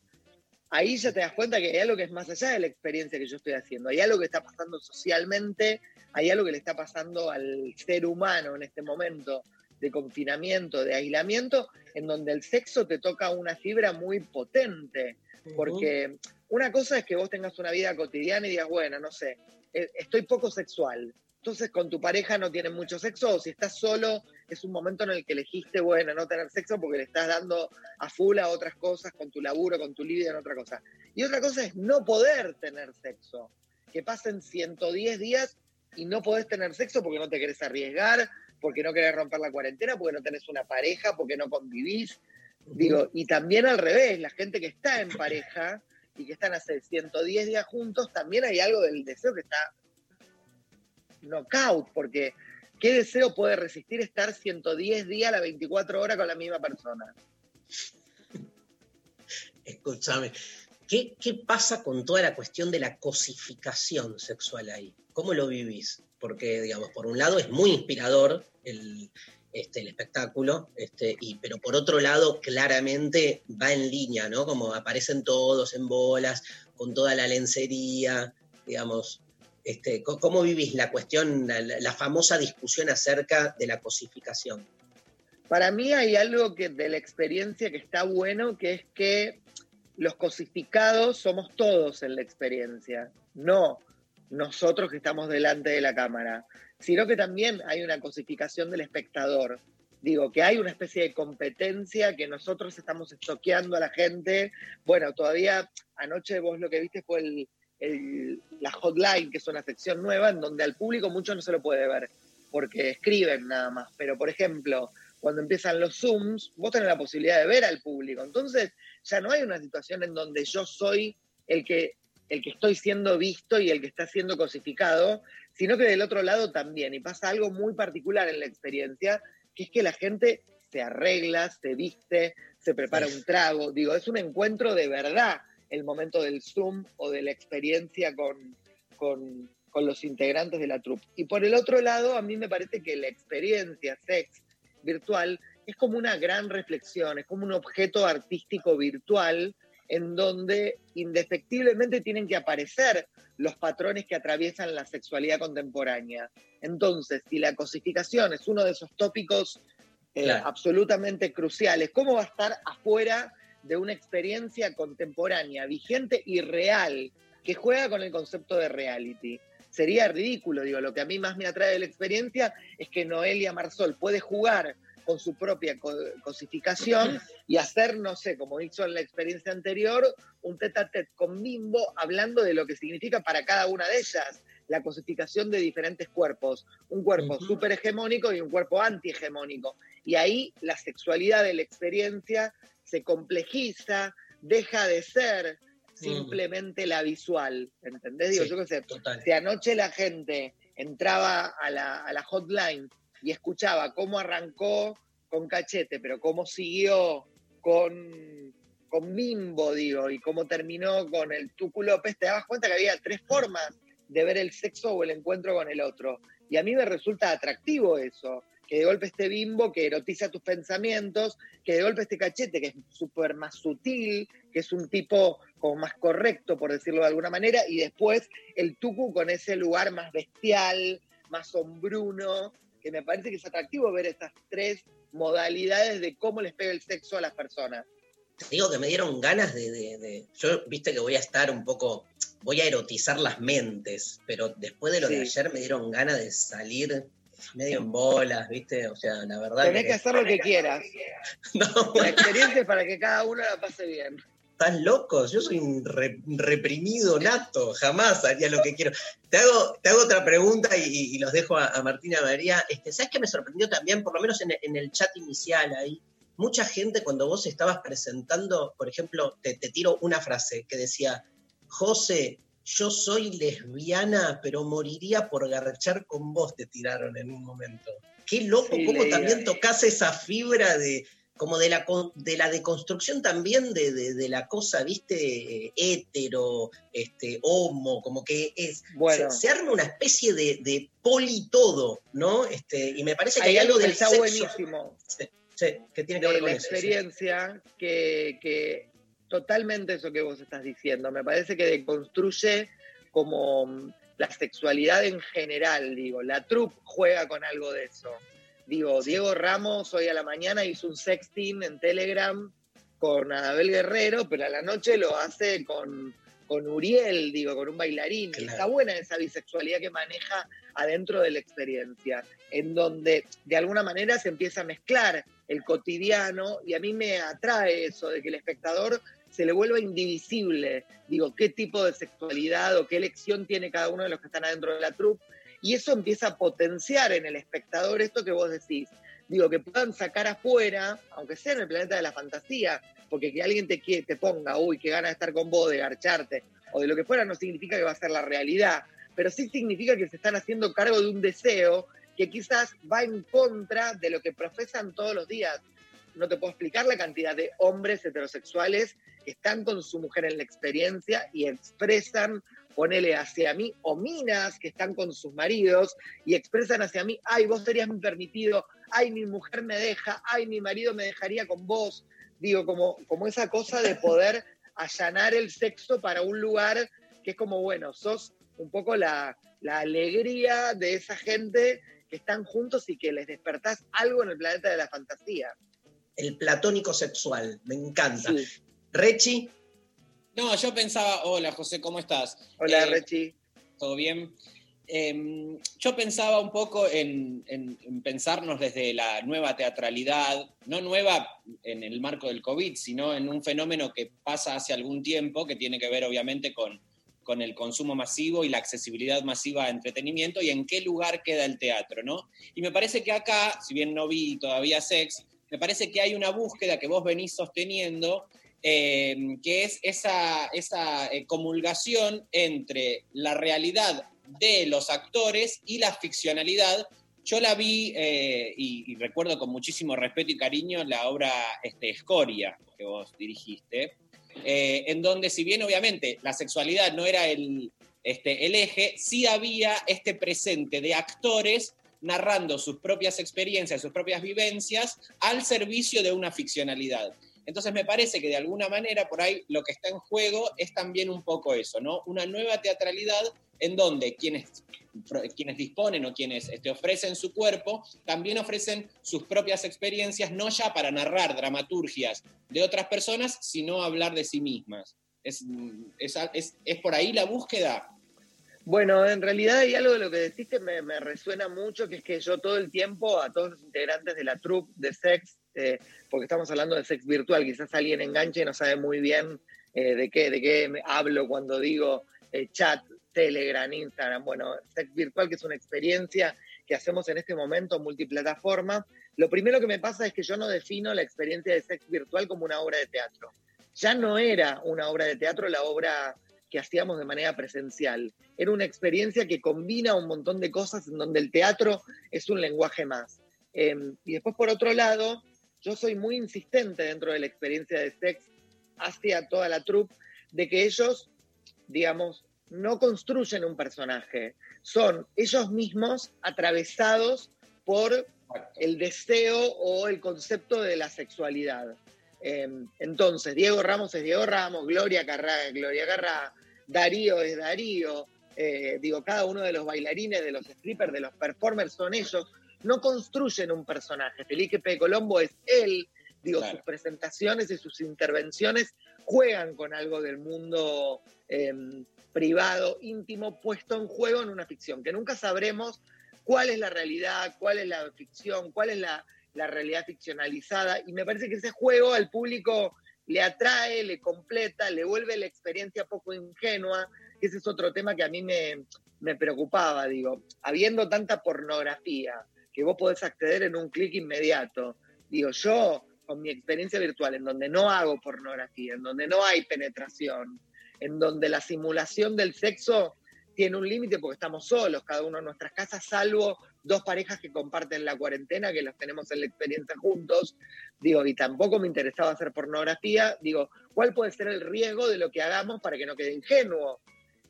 ahí ya te das cuenta que hay algo que es más allá de la experiencia que yo estoy haciendo. Hay algo que está pasando socialmente, hay algo que le está pasando al ser humano en este momento de confinamiento, de aislamiento, en donde el sexo te toca una fibra muy potente. Porque una cosa es que vos tengas una vida cotidiana y digas, bueno, no sé, eh, estoy poco sexual. Entonces con tu pareja no tienes mucho sexo, o si estás solo, es un momento en el que elegiste, bueno, no tener sexo porque le estás dando a full a otras cosas, con tu laburo, con tu libido, en otra cosa. Y otra cosa es no poder tener sexo. Que pasen 110 días y no podés tener sexo porque no te querés arriesgar, porque no querés romper la cuarentena, porque no tenés una pareja, porque no convivís. Digo, y también al revés, la gente que está en pareja y que están hace 110 días juntos, también hay algo del deseo que está knockout, porque ¿qué deseo puede resistir estar 110 días a las 24 horas con la misma persona? Escúchame, ¿qué, ¿qué pasa con toda la cuestión de la cosificación sexual ahí? ¿Cómo lo vivís? Porque, digamos, por un lado es muy inspirador el, este, el espectáculo, este, y, pero por otro lado claramente va en línea, ¿no? Como aparecen todos en bolas, con toda la lencería, digamos. Este, ¿Cómo vivís la cuestión, la, la famosa discusión acerca de la cosificación? Para mí hay algo que de la experiencia que está bueno, que es que los cosificados somos todos en la experiencia, no nosotros que estamos delante de la cámara, sino que también hay una cosificación del espectador. Digo, que hay una especie de competencia que nosotros estamos estoqueando a la gente. Bueno, todavía anoche vos lo que viste fue el, el- la hotline, que es una sección nueva, en donde al público mucho no se lo puede ver, porque escriben nada más. Pero, por ejemplo, cuando empiezan los Zooms, vos tenés la posibilidad de ver al público. Entonces, ya no hay una situación en donde yo soy el que, el que estoy siendo visto y el que está siendo cosificado, sino que del otro lado también. Y pasa algo muy particular en la experiencia, que es que la gente se arregla, se viste, se prepara un trago. Digo, es un encuentro de verdad el momento del Zoom o de la experiencia con, con, con los integrantes de la troupe. Y por el otro lado, a mí me parece que la experiencia sex virtual es como una gran reflexión, es como un objeto artístico virtual en donde indefectiblemente tienen que aparecer los patrones que atraviesan la sexualidad contemporánea. Entonces, si la cosificación es uno de esos tópicos eh, Claro. absolutamente cruciales, ¿cómo va a estar afuera de una experiencia contemporánea, vigente y real, que juega con el concepto de reality? Sería ridículo, digo, lo que a mí más me atrae de la experiencia es que Noelia Marsol puede jugar con su propia co- cosificación y hacer, no sé, como hizo en la experiencia anterior, un tete a tete con Bimbo hablando de lo que significa para cada una de ellas la cosificación de diferentes cuerpos, un cuerpo Ujú. súper hegemónico y un cuerpo antihegemónico. Y ahí la sexualidad de la experiencia se complejiza, deja de ser simplemente la visual, ¿entendés? Digo, Sí, yo qué sé, Total. si anoche la gente entraba a la, a la hotline y escuchaba cómo arrancó con cachete, pero cómo siguió con, con Bimbo, digo, y cómo terminó con el Tucu López, te dabas cuenta que había tres formas de ver el sexo o el encuentro con el otro. Y a mí me resulta atractivo eso, que de golpe esté Bimbo, que erotiza tus pensamientos, que de golpe esté cachete, que es súper más sutil, que es un tipo como más correcto, por decirlo de alguna manera, y después el Tucu con ese lugar más bestial, más sombruno, que me parece que es atractivo ver estas tres modalidades de cómo les pega el sexo a las personas. Te digo que me dieron ganas de, de- de- Yo, viste que voy a estar un poco. Voy a erotizar las mentes, pero después de lo de ayer me dieron ganas de salir medio en bolas, viste. O sea, la verdad. Tenés que hacer lo que quieras. (laughs) No, La experiencia es para que cada uno la pase bien. están locos. Yo soy un re- reprimido nato. Jamás haría lo que quiero. Te hago, te hago otra pregunta y, y los dejo a, a Martina María. Este, ¿Sabes qué me sorprendió también? Por lo menos en, el- en el chat inicial ahí. Mucha gente cuando vos estabas presentando, por ejemplo, te, te tiro una frase que decía, José, yo soy lesbiana, pero moriría por garchar con vos, te tiraron en un momento. Qué loco, Sí, cómo también tocas esa fibra de como de la, de la deconstrucción también de, de- de la cosa, viste, hétero, este, homo, como que es, Bueno. se, se arma una especie de, de poli todo, ¿no? Este, y me parece que hay, Hay algo del está sexo buenísimo sí, sí, que tiene que ver con la eso. experiencia que, que totalmente eso que vos estás diciendo. Me parece que deconstruye como mm, la sexualidad en general, digo. La troupe juega con algo de eso. Digo, Diego Ramos hoy a la mañana hizo un sexting en Telegram con Anabel Guerrero, pero a la noche lo hace con, con Uriel, digo, con un bailarín. Claro. está buena esa bisexualidad que maneja adentro de la experiencia, en donde de alguna manera se empieza a mezclar el cotidiano y a mí me atrae eso de que el espectador se le vuelva indivisible, digo, qué tipo de sexualidad o qué elección tiene cada uno de los que están adentro de la troupe, y eso empieza a potenciar en el espectador esto que vos decís, digo, que puedan sacar afuera, aunque sea en el planeta de la fantasía, porque que alguien te, te ponga, uy, qué gana de estar con vos, de garcharte, o de lo que fuera, no significa que va a ser la realidad, pero sí significa que se están haciendo cargo de un deseo que quizás va en contra de lo que profesan todos los días. No te puedo explicar la cantidad de hombres heterosexuales que están con su mujer en la experiencia y expresan, ponele hacia mí, o minas que están con sus maridos y expresan hacia mí, ay, vos serías mi permitido, ay, mi mujer me deja, ay, mi marido me dejaría con vos. Digo, como, como esa cosa de poder allanar el sexo para un lugar que es como, bueno, sos un poco la, la alegría de esa gente que están juntos y que les despertás algo en el planeta de la fantasía. El platónico sexual, me encanta. Sí. Rechi, No, yo pensaba, hola José, ¿cómo estás? Hola, Eh, Rechi. ¿Todo bien? Eh, yo pensaba un poco en, en- en pensarnos desde la nueva teatralidad, no nueva en el marco del COVID, sino en un fenómeno que pasa hace algún tiempo, que tiene que ver obviamente con, con el consumo masivo y la accesibilidad masiva a entretenimiento y en qué lugar queda el teatro, ¿no? Y me parece que acá, si bien no vi todavía Sex, me parece que hay una búsqueda que vos venís sosteniendo eh, que es esa, esa eh, comulgación entre la realidad de los actores y la ficcionalidad. Yo la vi eh, y, recuerdo con muchísimo respeto y cariño la obra este, Escoria que vos dirigiste, en donde si bien obviamente la sexualidad no era el, este, el eje, sí había este presente de actores narrando sus propias experiencias, sus propias vivencias al servicio de una ficcionalidad. Entonces me parece que de alguna manera por ahí lo que está en juego es también un poco eso, ¿no? Una nueva teatralidad en donde quienes, quienes disponen o quienes este, ofrecen su cuerpo también ofrecen sus propias experiencias, no ya para narrar dramaturgias de otras personas, sino hablar de sí mismas. ¿Es, es, es, es por ahí la búsqueda? Bueno, en realidad hay algo de lo que decís que me, resuena mucho, que es que yo todo el tiempo a todos los integrantes de la troupe de sex, eh, porque estamos hablando de sex virtual, quizás alguien enganche y no sabe muy bien eh, de, qué, de qué me hablo cuando digo eh, chat, Telegram, Instagram, bueno, sex virtual, que es una experiencia que hacemos en este momento multiplataforma. Lo primero que me pasa es que yo no defino la experiencia de sex virtual como una obra de teatro. Ya no era una obra de teatro la obra que hacíamos de manera presencial. Era una experiencia que combina un montón de cosas en donde el teatro es un lenguaje más. Eh, y después, por otro lado, yo soy muy insistente dentro de la experiencia de sex hacia toda la troupe de que ellos, digamos, no construyen un personaje, son ellos mismos atravesados por el deseo o el concepto de la sexualidad. Eh, entonces, Diego Ramos es Diego Ramos, Gloria Carrá es Gloria Carrá, Darío es Darío, eh, digo, cada uno de los bailarines, de los strippers, de los performers son ellos, no construyen un personaje. Felipe P. Colombo es él, digo, Claro. sus presentaciones y sus intervenciones juegan con algo del mundo eh, privado, íntimo, puesto en juego en una ficción, que nunca sabremos cuál es la realidad, cuál es la ficción, cuál es la, la realidad ficcionalizada. Y me parece que ese juego al público le atrae, le completa, le vuelve la experiencia poco ingenua. Ese es otro tema que a mí me, me preocupaba, digo, habiendo tanta pornografía que vos podés acceder en un clic inmediato. Digo, yo con mi experiencia virtual, en donde no hago pornografía, en donde no hay penetración, en donde la simulación del sexo tiene un límite porque estamos solos, cada uno en nuestras casas, salvo dos parejas que comparten la cuarentena, que las tenemos en la experiencia juntos. Digo, y tampoco me interesaba hacer pornografía. Digo, ¿cuál puede ser el riesgo de lo que hagamos para que no quede ingenuo?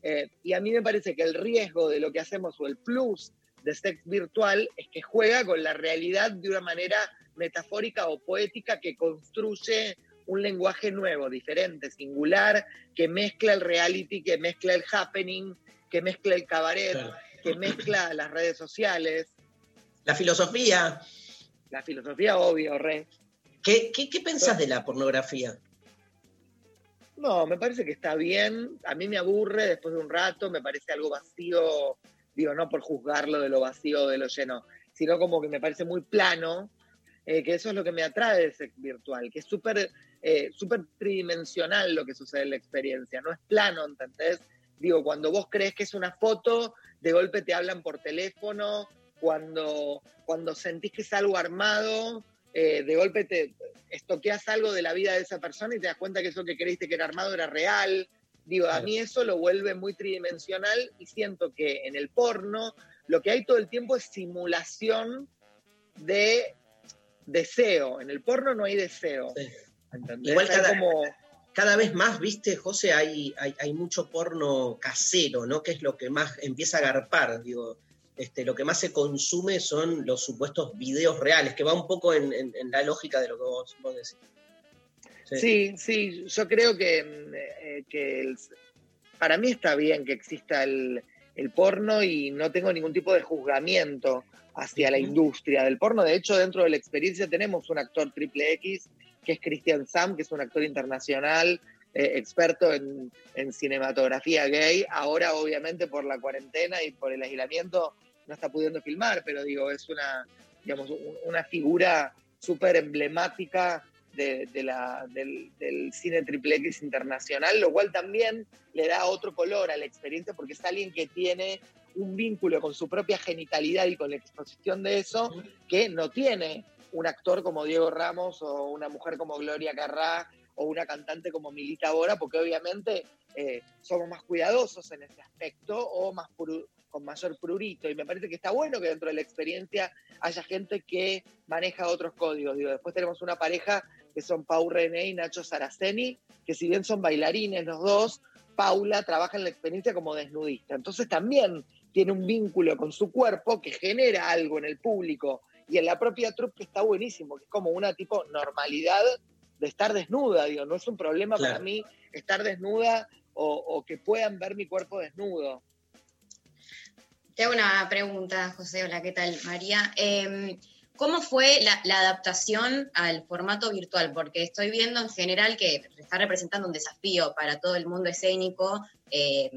Eh, y a mí me parece que el riesgo de lo que hacemos o el plus de sex virtual es que juega con la realidad de una manera metafórica o poética que construye un lenguaje nuevo, diferente, singular, que mezcla el reality, que mezcla el happening, que mezcla el cabaret, Claro. Que mezcla las redes sociales, La filosofía. la filosofía, obvio, re. ¿Qué, qué, qué pensás de la pornografía? No, me parece que está bien. A mí me aburre después de un rato, me parece algo vacío, digo, no por juzgarlo de lo vacío o de lo lleno, sino como que me parece muy plano, eh, que eso es lo que me atrae de sex virtual, que es súper eh, súper tridimensional lo que sucede en la experiencia, no es plano, ¿entendés? Digo, cuando vos crees que es una foto, de golpe te hablan por teléfono, cuando, cuando sentís que es algo armado, eh, de golpe te estoqueas algo de la vida de esa persona y te das cuenta que eso que creíste que era armado era real. Digo, a mí eso lo vuelve muy tridimensional y siento que en el porno lo que hay todo el tiempo es simulación de deseo. En el porno no hay deseo. Igual cada- como- Cada vez más, viste, José, hay, hay, hay mucho porno casero, ¿no? Que es lo que más empieza a garpar, digo. Este, lo que más se consume son los supuestos videos reales, que va un poco en, en- en la lógica de lo que vos, vos decís. Sí, sí, yo creo que, mm, eh, que el- para mí está bien que exista el, el porno y no tengo ningún tipo de juzgamiento hacia la industria del porno. De hecho, dentro de la experiencia tenemos un actor triple X, que es Christian Sam, que es un actor internacional, eh, experto en, en cinematografía gay. Ahora, obviamente, por la cuarentena y por el aislamiento, no está pudiendo filmar, pero digo, es una, digamos, un- una figura súper emblemática de, de la, del, del cine triple X internacional, lo cual también le da otro color a la experiencia porque es alguien que tiene un vínculo con su propia genitalidad y con la exposición de eso que no tiene un actor como Diego Ramos o una mujer como Gloria Carrá o una cantante como Milita Bora, porque obviamente eh, somos más cuidadosos en ese aspecto o más con mayor prurito. Y me parece que está bueno que dentro de la experiencia haya gente que maneja otros códigos. Digo, después tenemos una pareja que son Pau René y Nacho Saraceni, que si bien son bailarines los dos, Paula trabaja en la experiencia como desnudista. Entonces también tiene un vínculo con su cuerpo que genera algo en el público y en la propia troupe que está buenísimo, que es como una tipo normalidad de estar desnuda, digo, no es un problema Claro. para mí estar desnuda o, o que puedan ver mi cuerpo desnudo. Te hago una pregunta, José. Hola, ¿qué tal, María? Eh, ¿Cómo fue la, la adaptación al formato virtual? Porque estoy viendo en general que está representando un desafío para todo el mundo escénico, eh,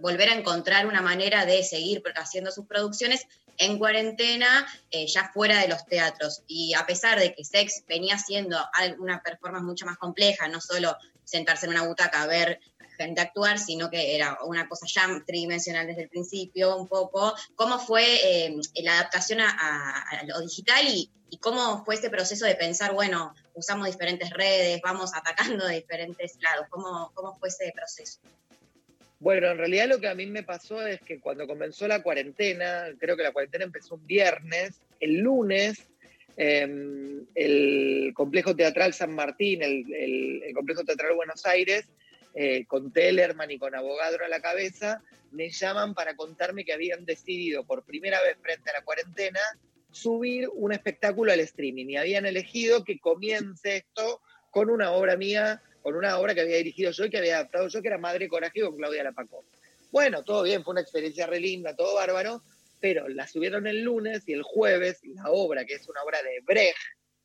volver a encontrar una manera de seguir haciendo sus producciones en cuarentena, eh, ya fuera de los teatros. Y a pesar de que Sex venía siendo una performance mucho más compleja, no solo sentarse en una butaca a ver gente actuar, sino que era una cosa ya tridimensional desde el principio, un poco. ¿Cómo fue eh, la adaptación a, lo digital y, y cómo fue ese proceso de pensar, bueno, usamos diferentes redes, vamos atacando de diferentes lados? ¿Cómo, cómo fue ese proceso? Bueno, en realidad lo que a mí me pasó es que cuando comenzó la cuarentena, creo que la cuarentena empezó un viernes, el lunes, eh, el Complejo Teatral San Martín, el Complejo Teatral Buenos Aires, eh, con Tellerman y con Abogadro a la cabeza, me llaman para contarme que habían decidido por primera vez frente a la cuarentena subir un espectáculo al streaming. Y habían elegido que comience esto con una obra mía, con una obra que había dirigido yo y que había adaptado yo, que era Madre Coraje con Claudia Lapacó. Bueno, todo bien, fue una experiencia re linda, todo bárbaro, pero la subieron el lunes y el jueves, la obra, que es una obra de Brecht,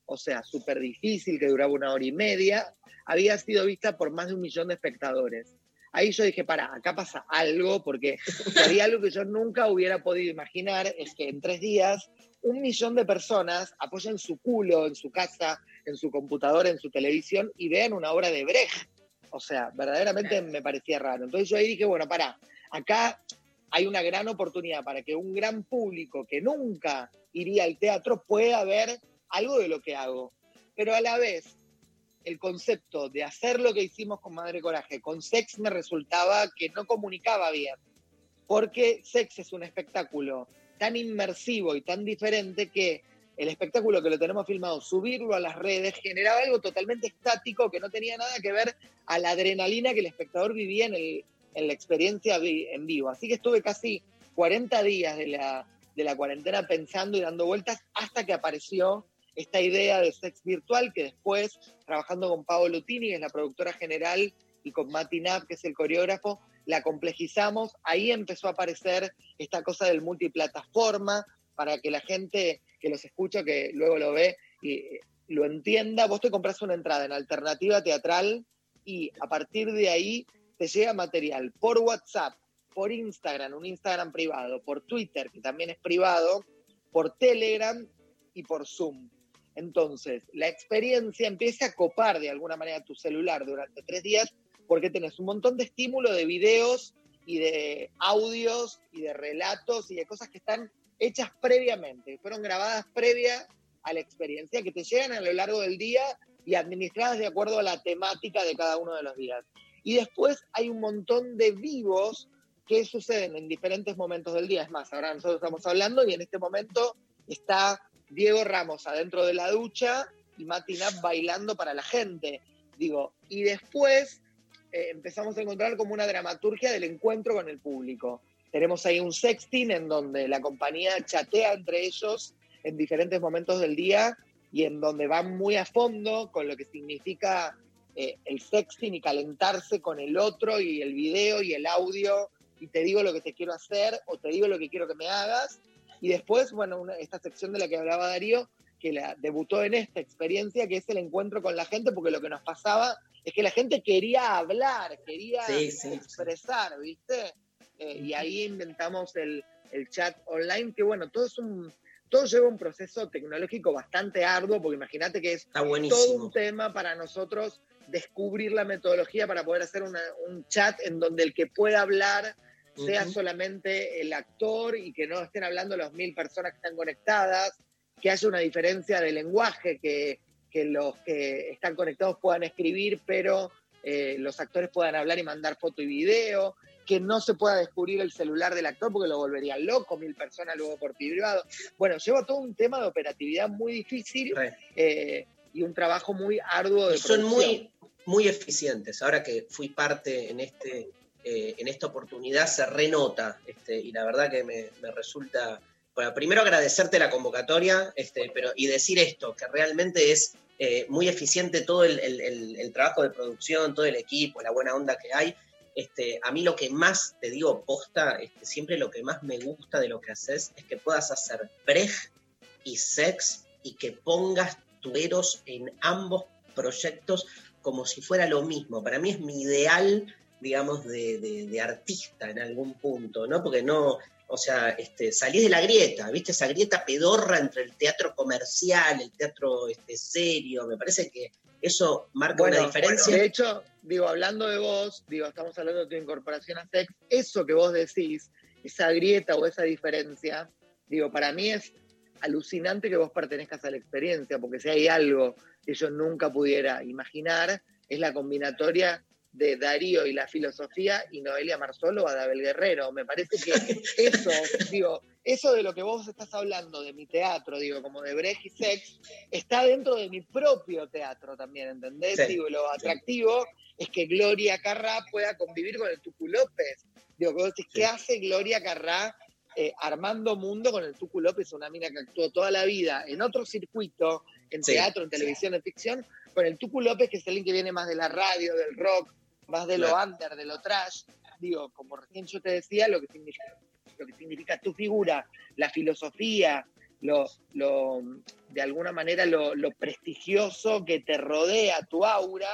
o sea, súper difícil, que duraba una hora y media, había sido vista por más de un millón de espectadores. Ahí yo dije, para, acá pasa algo, porque había algo que yo nunca hubiera podido imaginar, es que en tres días un millón de personas apoyen su culo en su casa, en su computadora, en su televisión y vean una obra de Brecht. O sea, verdaderamente me parecía raro. Entonces yo ahí dije, bueno, para, acá hay una gran oportunidad para que un gran público que nunca iría al teatro pueda ver algo de lo que hago. Pero a la vez, el concepto de hacer lo que hicimos con Madre Coraje, con Sex me resultaba que no comunicaba bien, porque Sex es un espectáculo tan inmersivo y tan diferente que el espectáculo que lo tenemos filmado, subirlo a las redes, generaba algo totalmente estático que no tenía nada que ver a la adrenalina que el espectador vivía en, el, en la experiencia en vivo. Así que estuve casi 40 días de la, de la cuarentena pensando y dando vueltas hasta que apareció esta idea de sex virtual que después, trabajando con Paolo Lutini, que es la productora general, y con Mati Knapp, que es el coreógrafo, la complejizamos. Ahí empezó a aparecer esta cosa del multiplataforma para que la gente que los escucha, que luego lo ve y eh, lo entienda. Vos te compras una entrada en alternativa teatral y a partir de ahí te llega material por WhatsApp, por Instagram, un Instagram privado, por Twitter, que también es privado, por Telegram y por Zoom. Entonces, la experiencia empieza a copar de alguna manera tu celular durante tres días porque tenés un montón de estímulo de videos y de audios y de relatos y de cosas que están hechas previamente, fueron grabadas previa a la experiencia, que te llegan a lo largo del día y administradas de acuerdo a la temática de cada uno de los días. Y después hay un montón de vivos que suceden en diferentes momentos del día. Es más, ahora nosotros estamos hablando y en este momento está Diego Ramos adentro de la ducha y Mati Knapp bailando para la gente. Digo, y después eh, empezamos a encontrar como una dramaturgia del encuentro con el público. Tenemos ahí un sexting en donde la compañía chatea entre ellos en diferentes momentos del día y en donde van muy a fondo con lo que significa eh, el sexting y calentarse con el otro y el video y el audio y te digo lo que te quiero hacer o te digo lo que quiero que me hagas. Y después, bueno, una- esta sección de la que hablaba Darío, que la debutó en esta experiencia, que es el encuentro con la gente, porque lo que nos pasaba es que la gente quería hablar, quería Sí, sí, expresar, ¿viste? Eh, y ahí inventamos el, el chat online, que bueno, todo es un, todo lleva un proceso tecnológico bastante arduo, porque imagínate que es todo un tema para nosotros descubrir la metodología para poder hacer una- un chat en donde el que pueda hablar sea solamente el actor y que no estén hablando las mil personas que están conectadas, que haya una diferencia de lenguaje, que, que los que están conectados puedan escribir, pero eh, los actores puedan hablar y mandar foto y video, que no se pueda descubrir el celular del actor porque lo volvería loco, mil personas luego por privado. Bueno, lleva todo un tema de operatividad muy difícil eh, y un trabajo muy arduo de Y son producción. muy, muy eficientes. Ahora que fui parte en este eh, en esta oportunidad se renota este, y la verdad que me, me resulta bueno, primero agradecerte la convocatoria este, pero, y decir esto, que realmente es eh, muy eficiente todo el, el- el- el trabajo de producción, todo el equipo, la buena onda que hay. Este, a mí lo que más, te digo, posta, este, siempre lo que más me gusta de lo que haces es que puedas hacer Brecht y Sex y que pongas tueros en ambos proyectos como si fuera lo mismo. Para mí es mi ideal, digamos, de, de- de artista en algún punto, ¿no? Porque no, o sea, este, salís de la grieta, ¿viste? Esa grieta pedorra entre el teatro comercial, el teatro este, serio. Me parece que eso marca una diferencia. De hecho, digo, hablando de vos, digo, estamos hablando de tu incorporación a Sex, eso que vos decís, esa grieta o esa diferencia, digo, para mí es alucinante que vos pertenezcas a la experiencia, porque si hay algo que yo nunca pudiera imaginar, es la combinatoria de Darío y la filosofía y Noelia Marzolo o Adabel Guerrero. Me parece que (laughs) eso, digo, eso de lo que vos estás hablando, de mi teatro, digo, como de Brecht y Sex, está dentro de mi propio teatro también, ¿entendés? Sí, Digo, lo atractivo es que Gloria Carrá pueda convivir con el Tucu López. Digo, ¿qué hace Gloria Carrá eh, armando mundo con el Tucu López, una mina que actuó toda la vida en otro circuito, en Sí, teatro, en televisión, en ficción, con el Tucu López, que es alguien que viene más de la radio, del rock, más de lo Claro. under, de lo trash. Digo, como recién yo te decía, lo que significa, lo que significa tu figura, la filosofía, lo, lo, de alguna manera lo, lo prestigioso que te rodea, tu aura,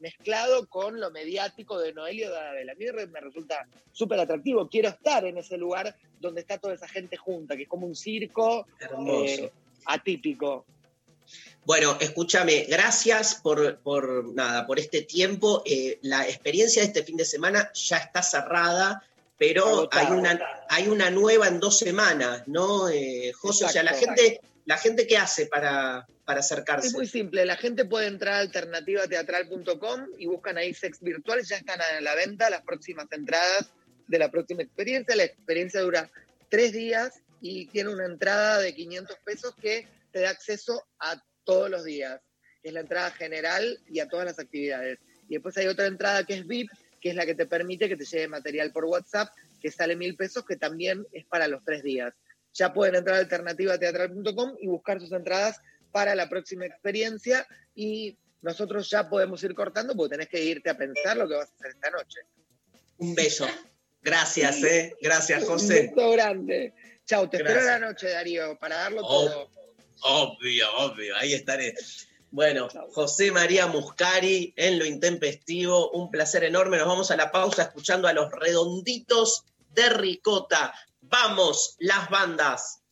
mezclado con lo mediático de Noelio Dadabel. A mí me resulta súper atractivo. Quiero estar en ese lugar donde está toda esa gente junta, que es como un circo eh, atípico. Bueno, escúchame, gracias por, por nada, por este tiempo. Eh, la experiencia de este fin de semana ya está cerrada, pero hay una, hay una nueva en dos semanas, ¿no, eh, José? O sea, la Exacto. gente, la gente qué hace para, para Es acercarse? muy simple, la gente puede entrar a alternativateatral.com y buscan ahí Sex Virtual, ya están a la venta las próximas entradas de la próxima experiencia. La experiencia dura tres días y tiene una entrada de 500 pesos que te da acceso a todos los días. Es la entrada general y a todas las actividades. Y después hay otra entrada que es VIP, que es la que te permite que te llegue material por WhatsApp, que sale mil pesos, que también es para los tres días. Ya pueden entrar a alternativateatral.com y buscar sus entradas para la próxima experiencia y nosotros ya podemos ir cortando porque tenés que irte a pensar lo que vas a hacer esta noche. Un beso. Gracias, ¿eh? Gracias, Un José. beso grande. Chau, te espero Gracias. la noche, Darío, para darlo Oh. todo. Obvio, obvio, ahí estaré. Bueno, José María Muscari en lo intempestivo, un placer enorme. Nos vamos a la pausa escuchando a los redonditos de Ricota. Vamos, las bandas.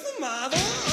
the model?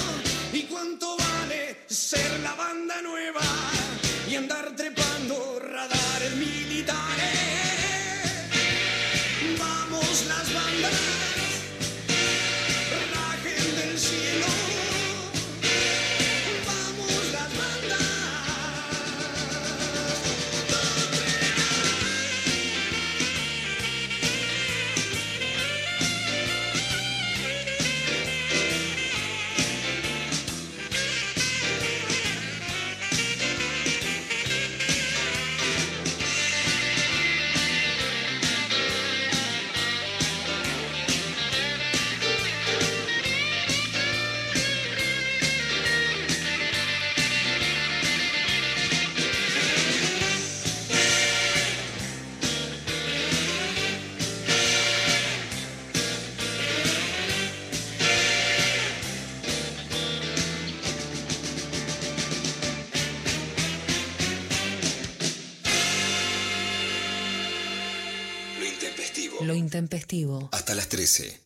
Hasta las 13.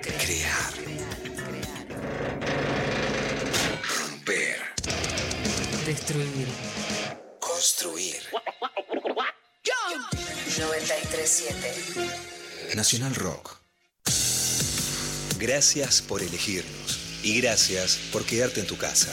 Crear. Romper. Destruir. Construir. 937. Nacional Rock. Gracias por elegirnos y gracias por quedarte en tu casa.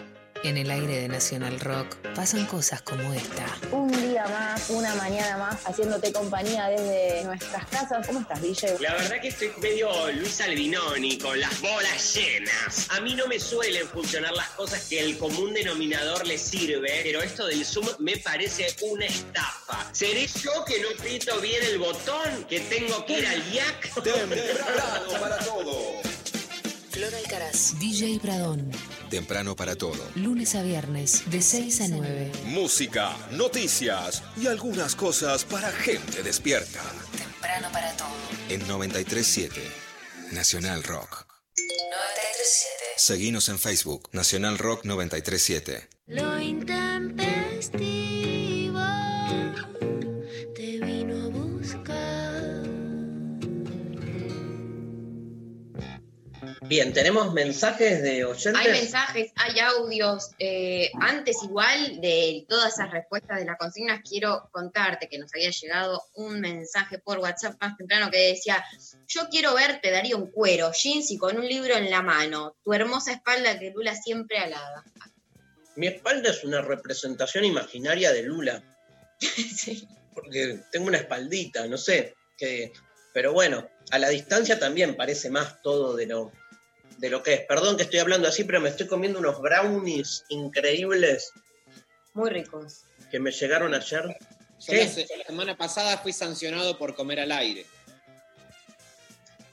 En el aire de Nacional Rock pasan cosas como esta. Un día más, una mañana más, haciéndote compañía desde nuestras casas. ¿Cómo estás, DJ? La verdad que estoy medio Luis Albinoni, con las bolas llenas. A mí no me suelen funcionar las cosas que el común denominador le sirve, pero esto del Zoom me parece una estafa. ¿Seré yo que no aprieto bien el botón? ¿Que tengo que ir al IAC? Temprano para todo. Flor Alcaraz, DJ Pradón. Temprano para todo. Lunes a viernes, de 6 a 9. Música, noticias y algunas cosas para gente despierta. Temprano para todo. En 937 Nacional Rock. 937. Seguinos en Facebook, Nacional Rock 937. Lo intempestivo Bien, tenemos mensajes de oyentes. Hay mensajes, hay audios. eh, antes igual de todas esas respuestas de las consignas, quiero contarte que nos había llegado un mensaje por WhatsApp más temprano que decía, yo quiero verte, Darío, en cuero, jeans y con un libro en la mano, tu hermosa espalda que Lula siempre alada. Mi espalda es una representación imaginaria de Lula. (laughs) Porque tengo una espaldita, no sé. Que, pero bueno, a la distancia también parece más todo de lo, de lo que es. Perdón que estoy hablando así, pero me estoy comiendo unos brownies increíbles Muy ricos. que me llegaron ayer. Yo la, se- la semana pasada fui sancionado por comer al aire.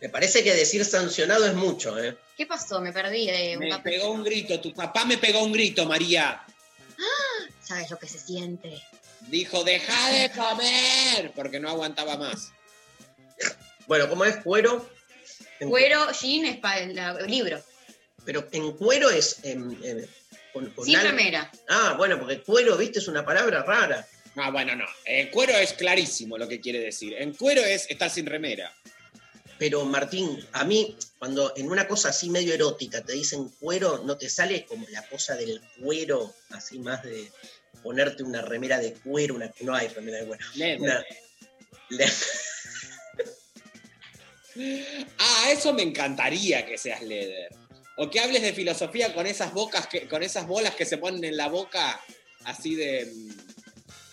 Me parece que decir sancionado es mucho, ¿eh? ¿Qué pasó? Me perdí de un Me pegó un grito, tu papá me pegó un grito, María. ¿Sabes lo que se siente? Dijo, deja de comer, porque no aguantaba más. Bueno, ¿cómo es cuero? En- Cuero, jean, espalda, libro. Pero en cuero es. em, em, con- con Sin algo- remera. Ah, bueno, porque cuero, viste, es una palabra rara. Ah, bueno, no. En cuero es clarísimo lo que quiere decir. En cuero es estar sin remera. Pero Martín, a mí, cuando en una cosa así medio erótica te dicen cuero, ¿no te sale como la cosa del cuero, así más de ponerte una remera de cuero? Una, no hay remera de cuero. Una- (laughs) le- Ah, eso me encantaría que seas leather. O que hables de filosofía con esas bocas que, con esas bolas que se ponen en la boca, así de. mm,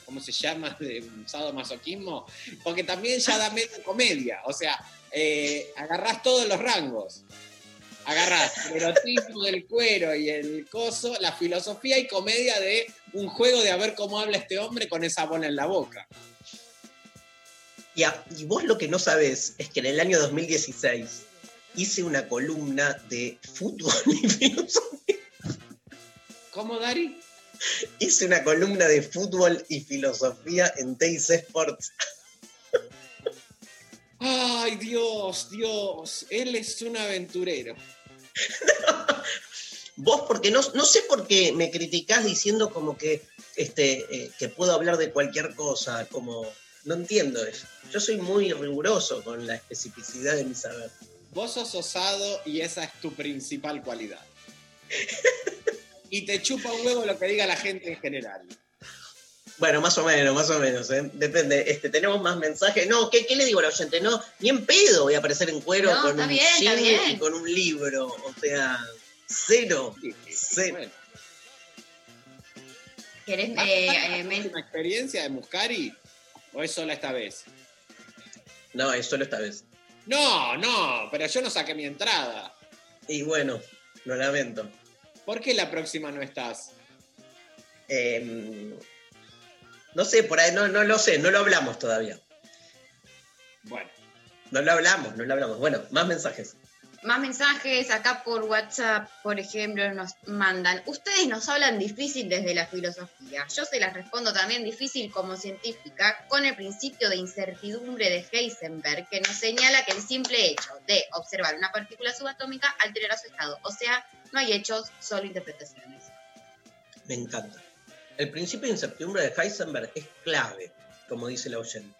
¿Cómo se llama? (laughs) De sadomasoquismo. Porque también ya da medio comedia. O sea, eh, agarrás todos los rangos. Agarrás el erotismo del cuero y el coso, la filosofía y comedia de un juego de a ver cómo habla este hombre con esa bola en la boca. Y, a- y vos lo que no sabés es que en el año 2016 hice una columna de fútbol (laughs) y filosofía. ¿Cómo, Dari? Hice una columna de fútbol y filosofía en TIC Sports. Ay, Dios, Dios, él es un aventurero. Vos, porque no, no sé por qué me criticás diciendo como que, este, eh, que puedo hablar de cualquier cosa, como... No entiendo eso. Yo soy muy riguroso con la especificidad de mi saber. Vos sos osado y esa es tu principal cualidad. Y te chupa un huevo lo que diga la gente en general. Bueno, más o menos, más o menos, ¿eh? Depende. Este, ¿Tenemos más mensajes? No, ¿qué, qué le digo al oyente? No, ni en pedo voy a aparecer en cuero No, con un bien, bien. y con un libro. O sea, cero. cero. Bueno, ¿Querés, ¿vas a eh, eh, la última experiencia de Muscari? ¿O es sola esta vez? No, es solo esta vez. No, no, pero yo no saqué mi entrada. Y bueno, lo lamento. ¿Por qué la próxima no estás? Eh, no sé, por ahí, no, no lo sé, no lo hablamos todavía. Bueno, No lo hablamos, no lo hablamos. Bueno, más mensajes. Más mensajes acá por WhatsApp, por ejemplo, nos mandan. Ustedes nos hablan difícil desde la filosofía. Yo se las respondo también difícil como científica, con el principio de incertidumbre de Heisenberg, que nos señala que el simple hecho de observar una partícula subatómica alterará su estado. O sea, no hay hechos, solo interpretaciones. Me encanta. El principio de incertidumbre de Heisenberg es clave, como dice la oyente,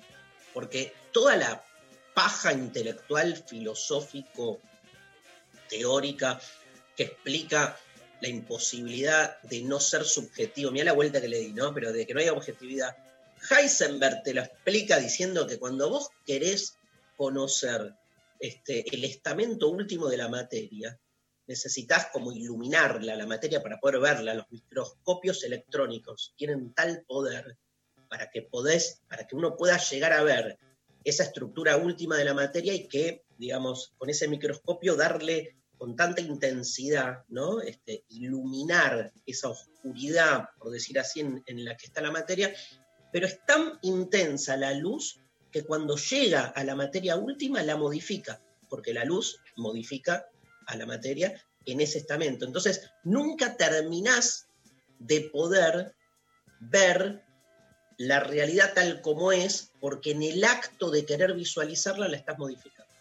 porque toda la paja intelectual, filosófico, teórica, que explica la imposibilidad de no ser subjetivo, mira la vuelta que le di, ¿no? Pero de que no haya objetividad. Heisenberg te lo explica diciendo que cuando vos querés conocer este, el estamento último de la materia, necesitas como iluminarla, la materia, para poder verla. Los microscopios electrónicos tienen tal poder para que, podés, para que uno pueda llegar a ver esa estructura última de la materia y que, digamos, con ese microscopio darle con tanta intensidad, ¿no? Este, iluminar esa oscuridad, por decir así, en, en la que está la materia, pero es tan intensa la luz que cuando llega a la materia última la modifica, porque la luz modifica a la materia en ese estamento. Entonces, nunca terminás de poder ver la realidad tal como es, porque en el acto de querer visualizarla la estás modificando.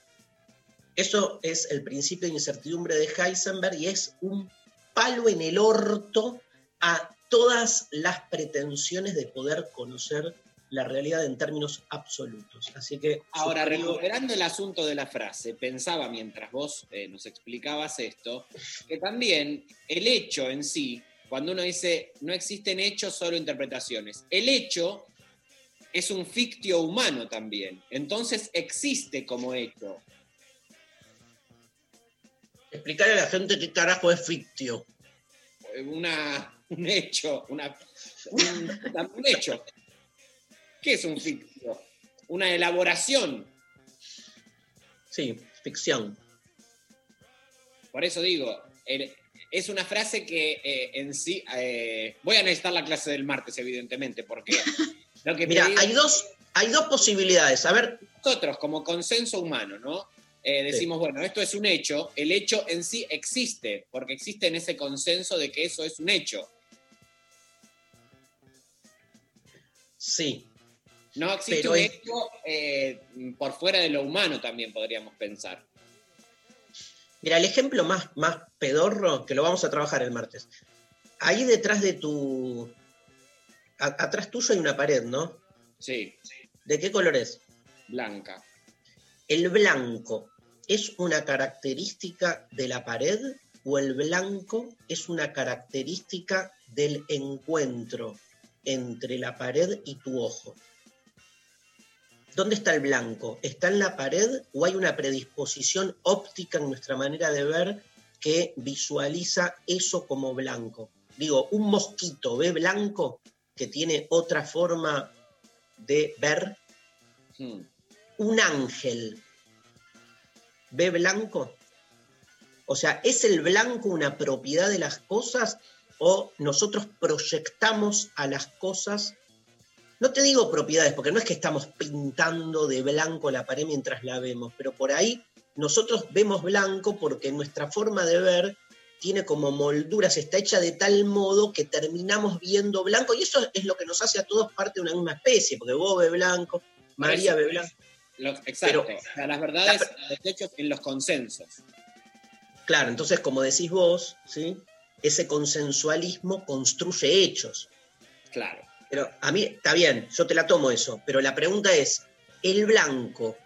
Eso es el principio de incertidumbre de Heisenberg y es un palo en el orto a todas las pretensiones de poder conocer la realidad en términos absolutos. Así que Ahora, suscribo- recuperando el asunto de la frase, pensaba mientras vos eh, nos explicabas esto, que también el hecho en sí, cuando uno dice no existen hechos, solo interpretaciones, el hecho es un fictio humano también, entonces existe como hecho. explicarle a la gente qué carajo es fictio. Una, un hecho, una, un, un hecho. ¿Qué es un fictio? Una elaboración. Sí, ficción. Por eso digo, el- es una frase que eh, en sí. eh, voy a necesitar la clase del martes, evidentemente, porque (laughs) lo que Mira, digo- hay dos, hay dos posibilidades. A ver, nosotros, como consenso humano, ¿no? Eh, decimos, bueno, esto es un hecho, el hecho en sí existe, porque existe en ese consenso de que eso es un hecho. sí, No existe Pero un hecho por fuera de lo humano, también podríamos pensar. Mira, el ejemplo más, más pedorro, que lo vamos a trabajar el martes. Ahí detrás de tu. a- atrás tuyo hay una pared, ¿no? Sí, ¿De qué color es? blanca. ¿El blanco es una característica de la pared o el blanco es una característica del encuentro entre la pared y tu ojo? ¿Dónde está el blanco? ¿Está en la pared o hay una predisposición óptica en nuestra manera de ver que visualiza eso como blanco? Digo, un mosquito ve blanco que tiene otra forma de ver. Hmm. Un ángel ve blanco. O sea, ¿es el blanco una propiedad de las cosas o nosotros proyectamos a las cosas? No te digo propiedades, porque no es que estamos pintando de blanco la pared mientras la vemos, pero por ahí nosotros vemos blanco porque nuestra forma de ver tiene como molduras, está hecha de tal modo que terminamos viendo blanco, y eso es lo que nos hace a todos parte de una misma especie, porque vos ves blanco, María eso ve blanco. Lo- exacto. Pero- o sea, las verdades, los hechos en los consensos. Claro, entonces, como decís vos, ¿sí? ese consensualismo construye hechos. Claro. Pero a mí, está bien, yo te la tomo eso, pero la pregunta es, ¿el blanco,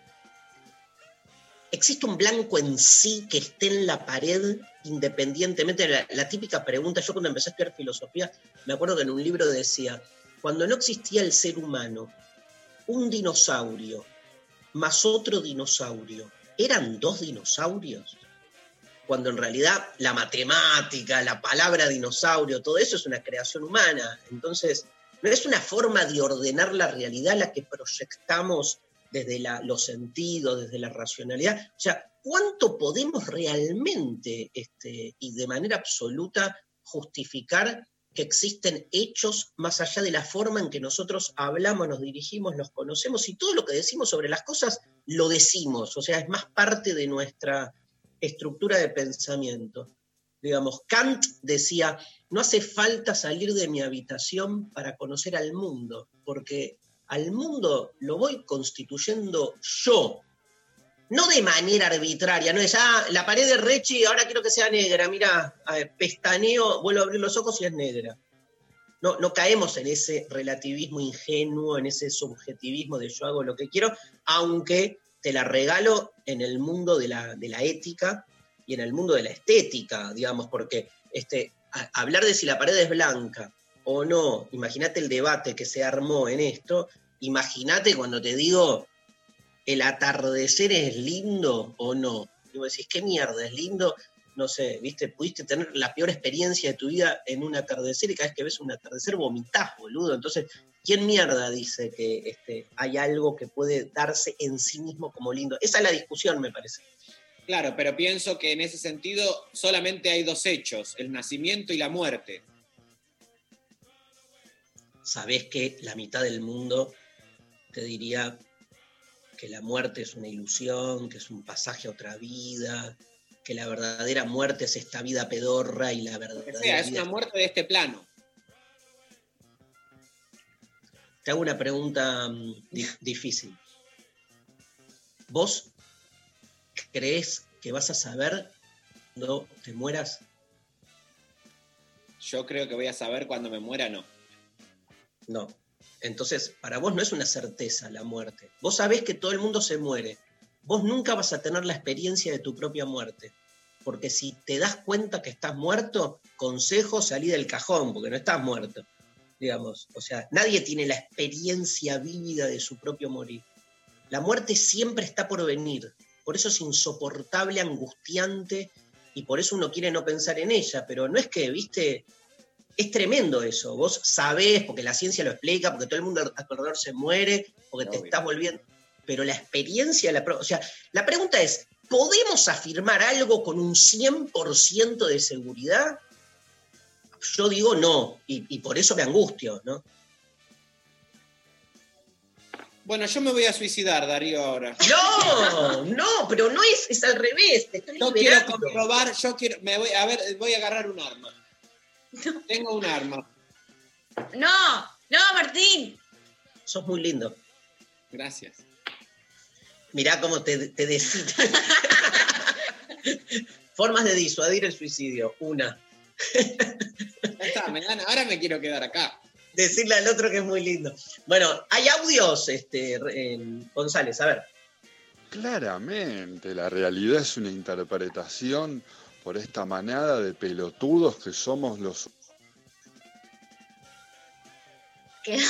existe un blanco en sí que esté en la pared independientemente de la, la típica pregunta? Yo cuando empecé a estudiar filosofía, me acuerdo que en un libro decía, cuando no existía el ser humano, un dinosaurio más otro dinosaurio, ¿eran dos dinosaurios? Cuando en realidad la matemática, la palabra dinosaurio, todo eso es una creación humana. Entonces, no es una forma de ordenar la realidad la que proyectamos desde los sentidos, desde la racionalidad. O sea, ¿cuánto podemos realmente este, y de manera absoluta justificar que existen hechos más allá de la forma en que nosotros hablamos, nos dirigimos, nos conocemos y todo lo que decimos sobre las cosas lo decimos, o sea, es más parte de nuestra estructura de pensamiento. Digamos, Kant decía, no hace falta salir de mi habitación para conocer al mundo, porque al mundo lo voy constituyendo yo, no de manera arbitraria, no es, ah, la pared de Rechi ahora quiero que sea negra, mira, pestaneo, vuelvo a abrir los ojos y es negra. no, no caemos en ese relativismo ingenuo, en ese subjetivismo de yo hago lo que quiero, aunque te la regalo en el mundo de la, de la ética y en el mundo de la estética, digamos, porque este, hablar de si la pared es blanca o no, imagínate el debate que se armó en esto, imagínate cuando te digo el atardecer es lindo o no. Y vos decís, ¿qué mierda? ¿Es lindo? No sé, viste, pudiste tener la peor experiencia de tu vida en un atardecer y cada vez que ves un atardecer vomitás, boludo. Entonces, ¿quién mierda dice que este, hay algo que puede darse en sí mismo como lindo? Esa es la discusión, me parece. Claro, pero pienso que en ese sentido solamente hay dos hechos, el nacimiento y la muerte. Sabés que la mitad del mundo te diría que la muerte es una ilusión, que es un pasaje a otra vida, que la verdadera muerte es esta vida pedorra y la O verdadera sea, es vida una muerte de este plano. Te hago una pregunta mm, di- difícil. ¿Vos crees que vas a saber cuando te mueras? Yo creo que voy a saber cuando me muera, no. No. Entonces, para vos no es una certeza la muerte. Vos sabés que todo el mundo se muere. Vos nunca vas a tener la experiencia de tu propia muerte. Porque si te das cuenta que estás muerto, consejo, salí del cajón, porque no estás muerto. Digamos, o sea, nadie tiene la experiencia vívida de su propio morir. La muerte siempre está por venir. Por eso es insoportable, angustiante, y por eso uno quiere no pensar en ella. Pero no es que, viste, es tremendo eso. Vos sabés, porque la ciencia lo explica, porque todo el mundo alrededor se muere, porque te estás volviendo. Pero la experiencia, la, o sea, la pregunta es: ¿podemos afirmar algo con un 100% de seguridad? Yo digo no, y, y por eso me angustio, ¿no? Bueno, yo me voy a suicidar, Darío, ahora. No, no, pero no es, es al revés. Te estoy Yo quiero comprobar, yo quiero, me voy, a ver, voy a agarrar un arma. (laughs) Tengo un arma. No, no, Martín. Sos muy lindo. Gracias. Mirá cómo te, te. (laughs) Formas de disuadir el suicidio. Una. Ya está, me. Ahora me quiero quedar acá. Decirle al otro que es muy lindo. Bueno, hay audios, este, eh, González, a ver. Claramente, la realidad es una interpretación por esta manada de pelotudos que somos los ¿Queda,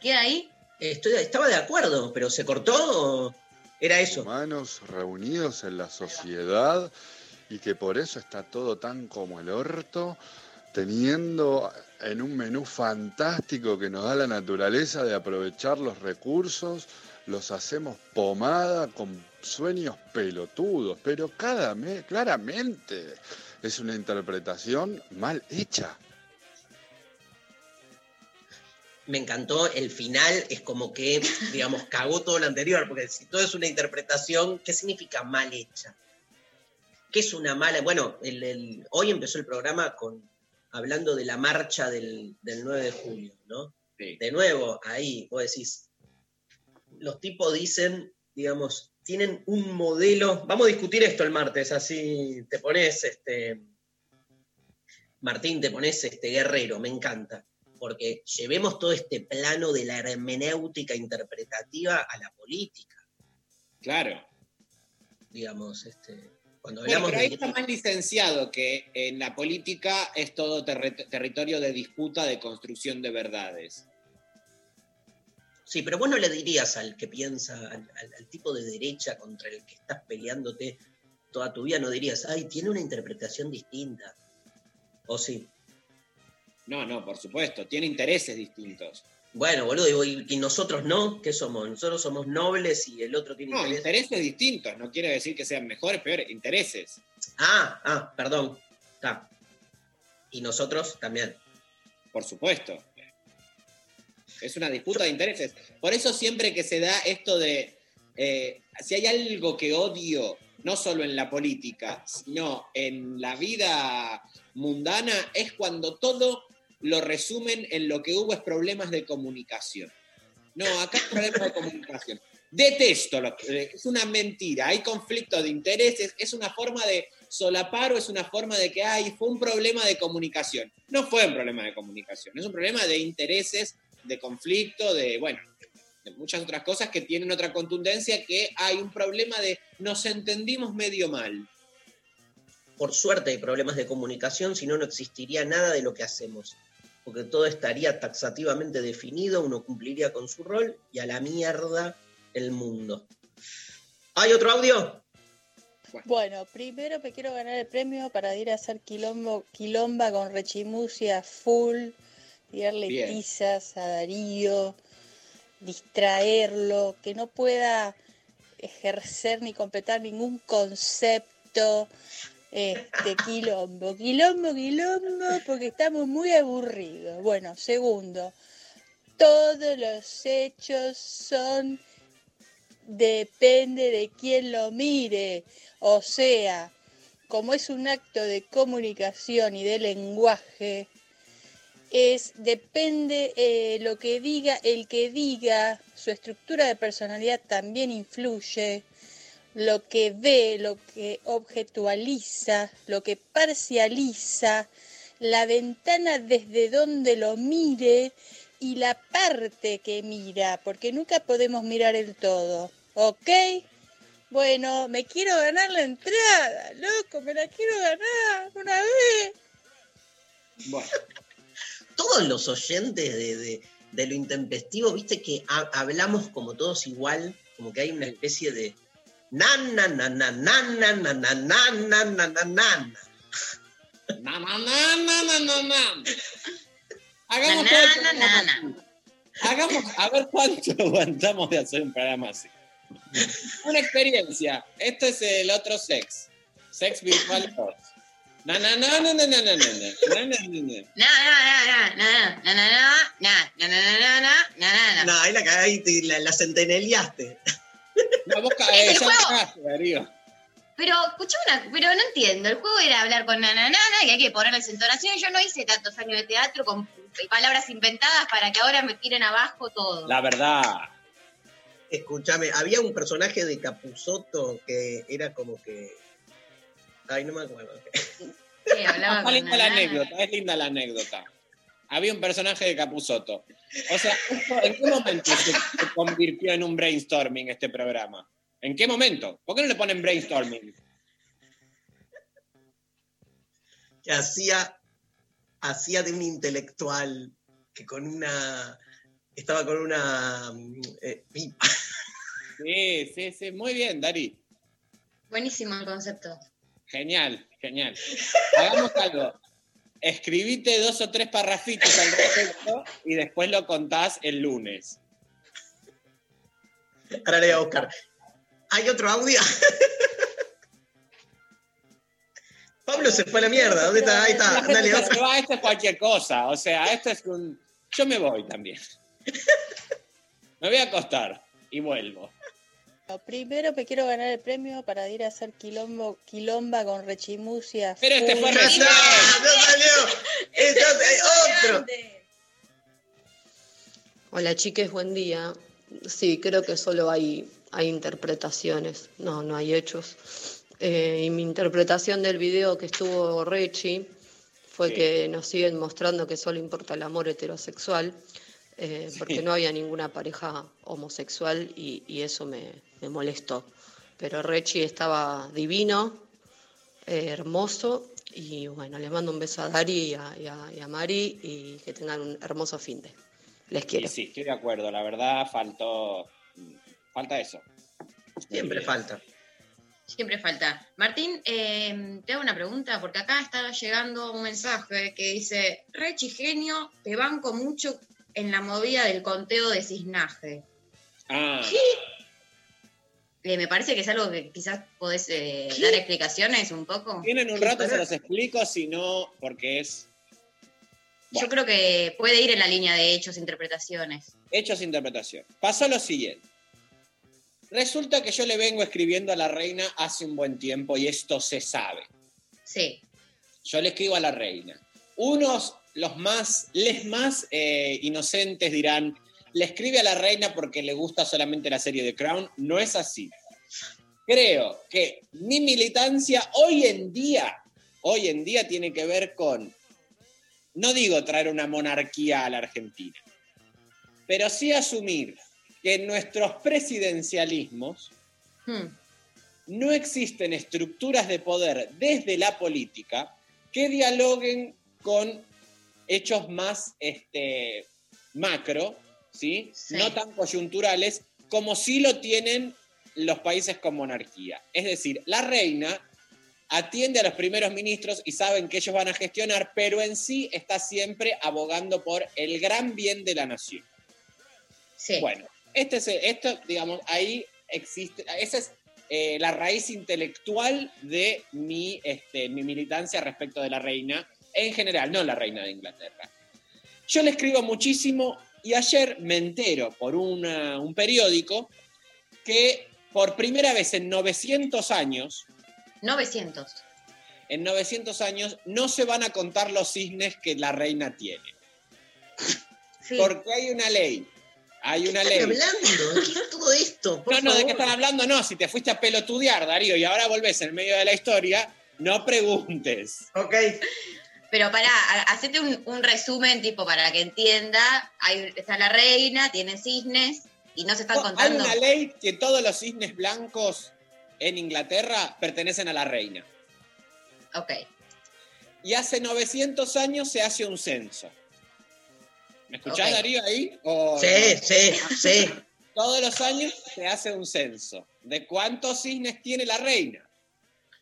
¿Queda ahí? Estoy, estaba de acuerdo, pero ¿se cortó o era eso? humanos reunidos en la sociedad y que por eso está todo tan como el orto, teniendo en un menú fantástico que nos da la naturaleza de aprovechar los recursos, los hacemos pomada con sueños pelotudos, pero cada mes, claramente es una interpretación mal hecha. Me encantó el final, es como que, digamos, cagó todo lo anterior, porque si todo es una interpretación, ¿qué significa mal hecha? ¿Qué es una mala? Bueno, hoy empezó el programa con hablando de la marcha del, del 9 de julio, ¿no? Sí. De nuevo, ahí, vos decís, los tipos dicen, digamos, tienen un modelo, vamos a discutir esto el martes, así te pones, este, Martín, te pones este guerrero, me encanta, porque llevemos todo este plano de la hermenéutica interpretativa a la política, Claro. digamos, este, cuando Bueno, hablamos pero ahí de... está más licenciado que en la política es todo territorio de disputa, de construcción de verdades. Sí, pero vos no le dirías al que piensa, al, al- al tipo de derecha contra el que estás peleándote toda tu vida, no dirías, ay, tiene una interpretación distinta. O sí. No, no, por supuesto, tiene intereses distintos. Bueno, boludo, ¿y, y nosotros no? ¿Qué somos? Nosotros somos nobles y el otro tiene No, intereses. intereses distintos, no quiere decir que sean mejores, peores, intereses. Ah, ah, perdón. Está. Y nosotros también. Por supuesto. Es una disputa de intereses. Por eso siempre que se da esto de, eh, si hay algo que odio, no solo en la política, sino en la vida mundana, es cuando todo lo resumen en lo que hubo es problemas de comunicación. No, acá hay problemas de comunicación. Detesto, lo- eh, es una mentira, hay conflicto de intereses, es una forma de solapar o es una forma de que, ay, fue un problema de comunicación. No fue un problema de comunicación, es un problema de intereses, de conflicto, de, bueno, de muchas otras cosas que tienen otra contundencia, que hay un problema de nos entendimos medio mal. Por suerte hay problemas de comunicación, si no, no existiría nada de lo que hacemos. Porque todo estaría taxativamente definido, uno cumpliría con su rol y a la mierda el mundo. ¿Hay otro audio? Bueno, primero me quiero ganar el premio para ir a hacer quilombo, quilomba con Rechimusia full, tirarle Bien. tizas a Darío, distraerlo, que no pueda ejercer ni completar ningún concepto. Este, quilombo, quilombo, quilombo, porque estamos muy aburridos. Bueno, segundo, todos los hechos son depende de quién lo mire. O sea, como es un acto de comunicación y de lenguaje, es depende eh, lo que diga el que diga, su estructura de personalidad también influye, lo que ve, lo que objetualiza, lo que parcializa, la ventana desde donde lo mire y la parte que mira, porque nunca podemos mirar el todo, ¿ok? Bueno, me quiero ganar la entrada, loco, me la quiero ganar una vez. Bueno. Todos los oyentes de, de- lo intempestivo, viste que ha- hablamos como todos igual, como que hay una especie de na na na na na na na na na na na na na. Na, na, na, na, na, na, na. Hagamos Na, na, na. Hagamos, a ver cuánto aguantamos de hacer un programa así. Una experiencia. Esto es el otro sex. Sex virtual 2. Na, na, na, na, na, na, na, na, na, na, na, na, na. Na, na, es el juego. Casa, pero, escuchame pero no entiendo. El juego era hablar con Nananana y hay que ponerle entonación. Yo no hice tantos años de teatro con palabras inventadas para que ahora me tiren abajo todo. La verdad. Escúchame, había un personaje de Capuzoto que era como que. Ay, no me acuerdo. Sí, linda la anécdota, es linda la anécdota. Había un personaje de Capuzoto o sea, ¿en qué momento se, se convirtió en un brainstorming este programa? ¿En qué momento? ¿Por qué no le ponen brainstorming? Que hacía, hacía de un intelectual que con una. Estaba con una. mm, eh, pipa. Sí, sí, sí, muy bien, Dari. Buenísimo el concepto. Genial, genial. Hagamos algo. Escribite dos o tres parrafitos al respecto y después lo contás el lunes. Ahora le voy a buscar. ¿Hay otro audio? (laughs) Pablo se fue a la mierda. ¿Dónde está? Ahí está. Dale, va, esto es cualquier cosa. O sea, esto es un. Yo me voy también. (laughs) Me voy a acostar y vuelvo. Primero me quiero ganar el premio para ir a hacer quilombo, quilomba con Rechimusia. Pero este fue. ¡No salió! ¡Esto es otro! Hola chiques, buen día. Sí, creo que solo hay, hay interpretaciones, no, no hay hechos. Eh, y mi interpretación del video que estuvo Rechi fue Sí. que nos siguen mostrando que solo importa el amor heterosexual, eh, porque no había ninguna pareja homosexual y, y eso me, me molestó. Pero Rechi estaba divino, eh, hermoso y bueno, les mando un beso a Dari y a, y a- y a Mari y que tengan un hermoso fin de. Les quiero. Sí, estoy de acuerdo. La verdad, faltó. Falta eso. Siempre Eh, falta. Siempre falta. Martín, eh, te hago una pregunta, porque acá está llegando un mensaje que dice, Rechi genio, te banco mucho en la movida del conteo de cisnaje. Ah, Eh, me parece que es algo que quizás podés eh, dar explicaciones un poco. tienen un rato, se los explico, si no, porque es Yo creo que puede ir en la línea de hechos, interpretaciones. hechos interpretación. Pasó lo siguiente. Resulta que yo le vengo escribiendo a la reina hace un buen tiempo y esto se sabe. Sí. Yo le escribo a la reina. Unos, los más, les más eh, inocentes dirán, le escribe a la reina porque le gusta solamente la serie de Crown. No es así. Creo que mi militancia hoy en día, hoy en día tiene que ver con, no digo traer una monarquía a la Argentina, pero sí asumir que en nuestros presidencialismos Hmm. no existen estructuras de poder desde la política que dialoguen con hechos más este, macro, ¿sí? Sí. no tan coyunturales, como sí lo tienen los países con monarquía. Es decir, la reina atiende a los primeros ministros y saben que ellos van a gestionar, pero en sí está siempre abogando por el gran bien de la nación. Sí. Bueno, este es, esto, digamos, ahí existe, esa es eh, la raíz intelectual de mi, este, mi militancia respecto de la reina, en general, no la reina de Inglaterra. Yo le escribo muchísimo y ayer me entero por una- un periódico que por primera vez en 900 años, 900. en 900 años, no se van a contar los cisnes que la reina tiene. Sí. Porque hay una ley. Hay una ¿Qué ley. están hablando? ¿De qué es todo esto? (laughs) Por No, no, ¿de qué están hablando? No, si te fuiste a pelotudear, Darío, y ahora volvés en medio de la historia, no preguntes. Ok. Pero para, hacete un, un resumen tipo para que entienda. Ahí está la reina, tiene cisnes y no se están No, hay contando. una ley que todos los cisnes blancos en Inglaterra pertenecen a la reina. Ok. Y hace 900 años se hace un censo. ¿Me escuchás. Darío, ahí? ¿O Sí, no? sí, sí. Todos los años se hace un censo de cuántos cisnes tiene la reina.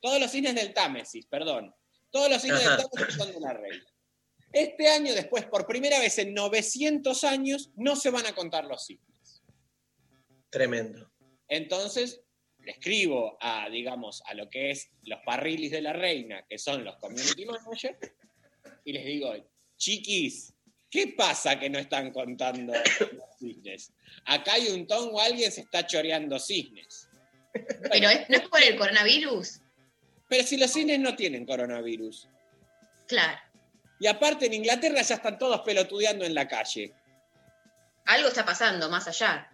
Todos los cisnes del Támesis, perdón. Todos los cisnes Ajá. del Támesis son de la reina. Este año, después, por primera vez en 900 años, no se van a contar los cisnes. Tremendo. Entonces, le escribo a, digamos, a lo que es los parrilis de la reina, que son los community managers, y les digo, chiquis, ¿qué pasa que no están contando los cisnes? Acá hay un tongo, alguien se está choreando cisnes. Pero es- no es por el coronavirus. Pero si los cisnes no tienen coronavirus. Claro. Y aparte en Inglaterra ya están todos pelotudeando en la calle. Algo está pasando más allá.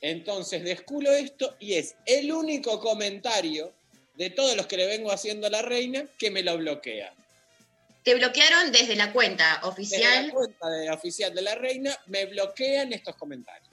Entonces desculo esto y es el único comentario de todos los que le vengo haciendo a la reina que me lo bloquea. Te bloquearon desde la cuenta Desde oficial. la cuenta de oficial de la reina me bloquean estos comentarios.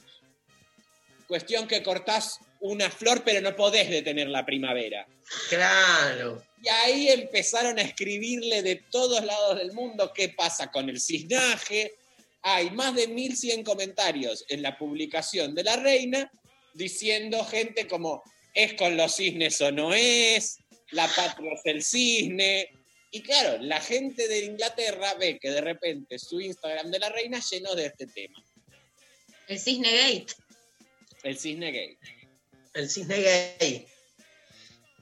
Cuestión que cortás una flor pero no podés detener la primavera. Claro. Y ahí empezaron a escribirle de todos lados del mundo qué pasa con el cisnaje. Hay más de 1100 comentarios en la publicación de la reina diciendo gente como es con los cisnes o no es, la patria es el cisne. Y claro, la gente de Inglaterra ve que de repente su Instagram de la reina llenó de este tema, El Cisne Gate. el cisne gay. El cisne gay.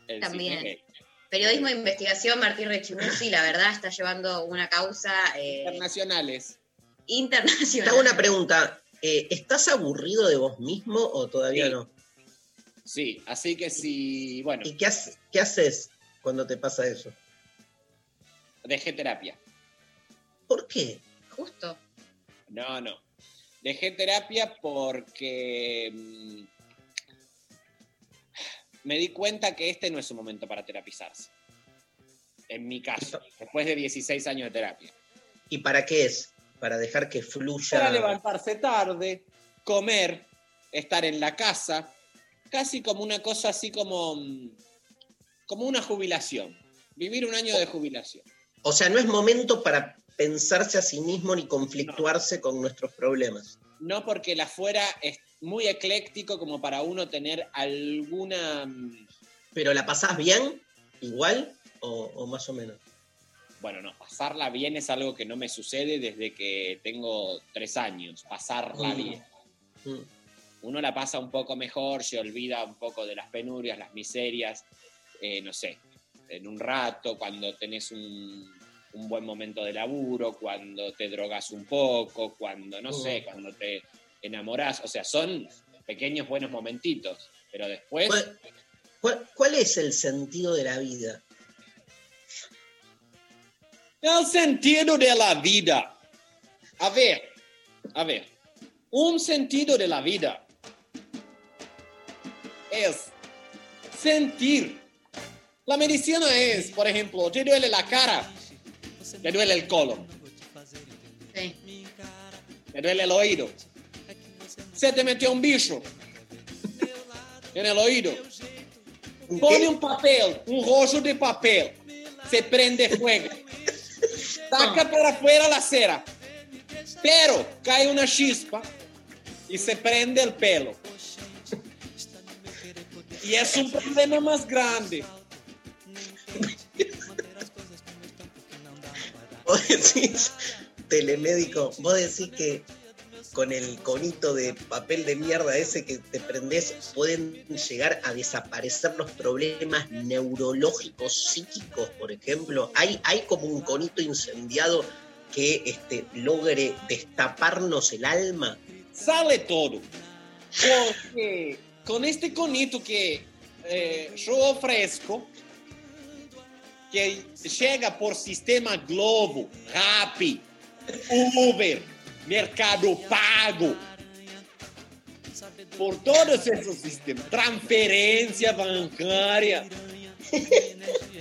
El También. cisne gay. Periodismo de investigación, Martín Rechibuzzi, la verdad, está llevando una causa eh, Internacionales. Te hago una pregunta. Eh, ¿Estás aburrido de vos mismo o todavía Sí. no? Sí, así que si, bueno, ¿Y qué, hace- qué haces cuando te pasa eso? dejé terapia. ¿Por qué? Justo. No, no. Dejé terapia porque mm, me di cuenta que este no es un momento para terapizarse. En mi caso, después de 16 años de terapia. ¿Y para qué es? Para dejar que fluya. Para levantarse tarde, comer, estar en la casa, casi como una cosa así como, mm, como una jubilación. Vivir un año de jubilación. O sea, no es momento para pensarse a sí mismo ni conflictuarse con nuestros problemas. No porque el afuera es muy ecléctico como para uno tener alguna... mm, ¿Pero la pasás bien? ¿Igual? ¿O, o más o menos? Bueno, no, pasarla bien es algo que no me sucede desde que tengo tres años, pasarla Mm. bien. Mm. Uno la pasa un poco mejor, se olvida un poco de las penurias, las miserias, eh, no sé, en un rato, cuando tenés un, un buen momento de laburo, cuando te drogas un poco, cuando, no sé, cuando te enamorás, o sea, son pequeños buenos momentitos, pero después... ¿Cuál, cuál- cuál es el sentido de la vida? El sentido de la vida. A ver, a ver. un sentido de la vida es sentir. La medicina es, por ejemplo, te duele la cara, te duele el colon, Sí. te duele el oído, se te metió un bicho en el oído, pone un papel, un rollo de papel, se prende fuego, saca para afuera la cera, pero cae una chispa y se prende el pelo. Y es un problema más grande. Vos decís, telemédico, vos decís que con el conito de papel de mierda ese que te prendés pueden llegar a desaparecer los problemas neurológicos psíquicos, por ejemplo. Hay, hay como un conito incendiado que este, logre destaparnos el alma. Sale todo. Porque con este conito que eh, yo ofrezco, que llega por sistema Globo, Rappi, Uber, Mercado Pago, por todos esos sistemas, transferencia bancaria.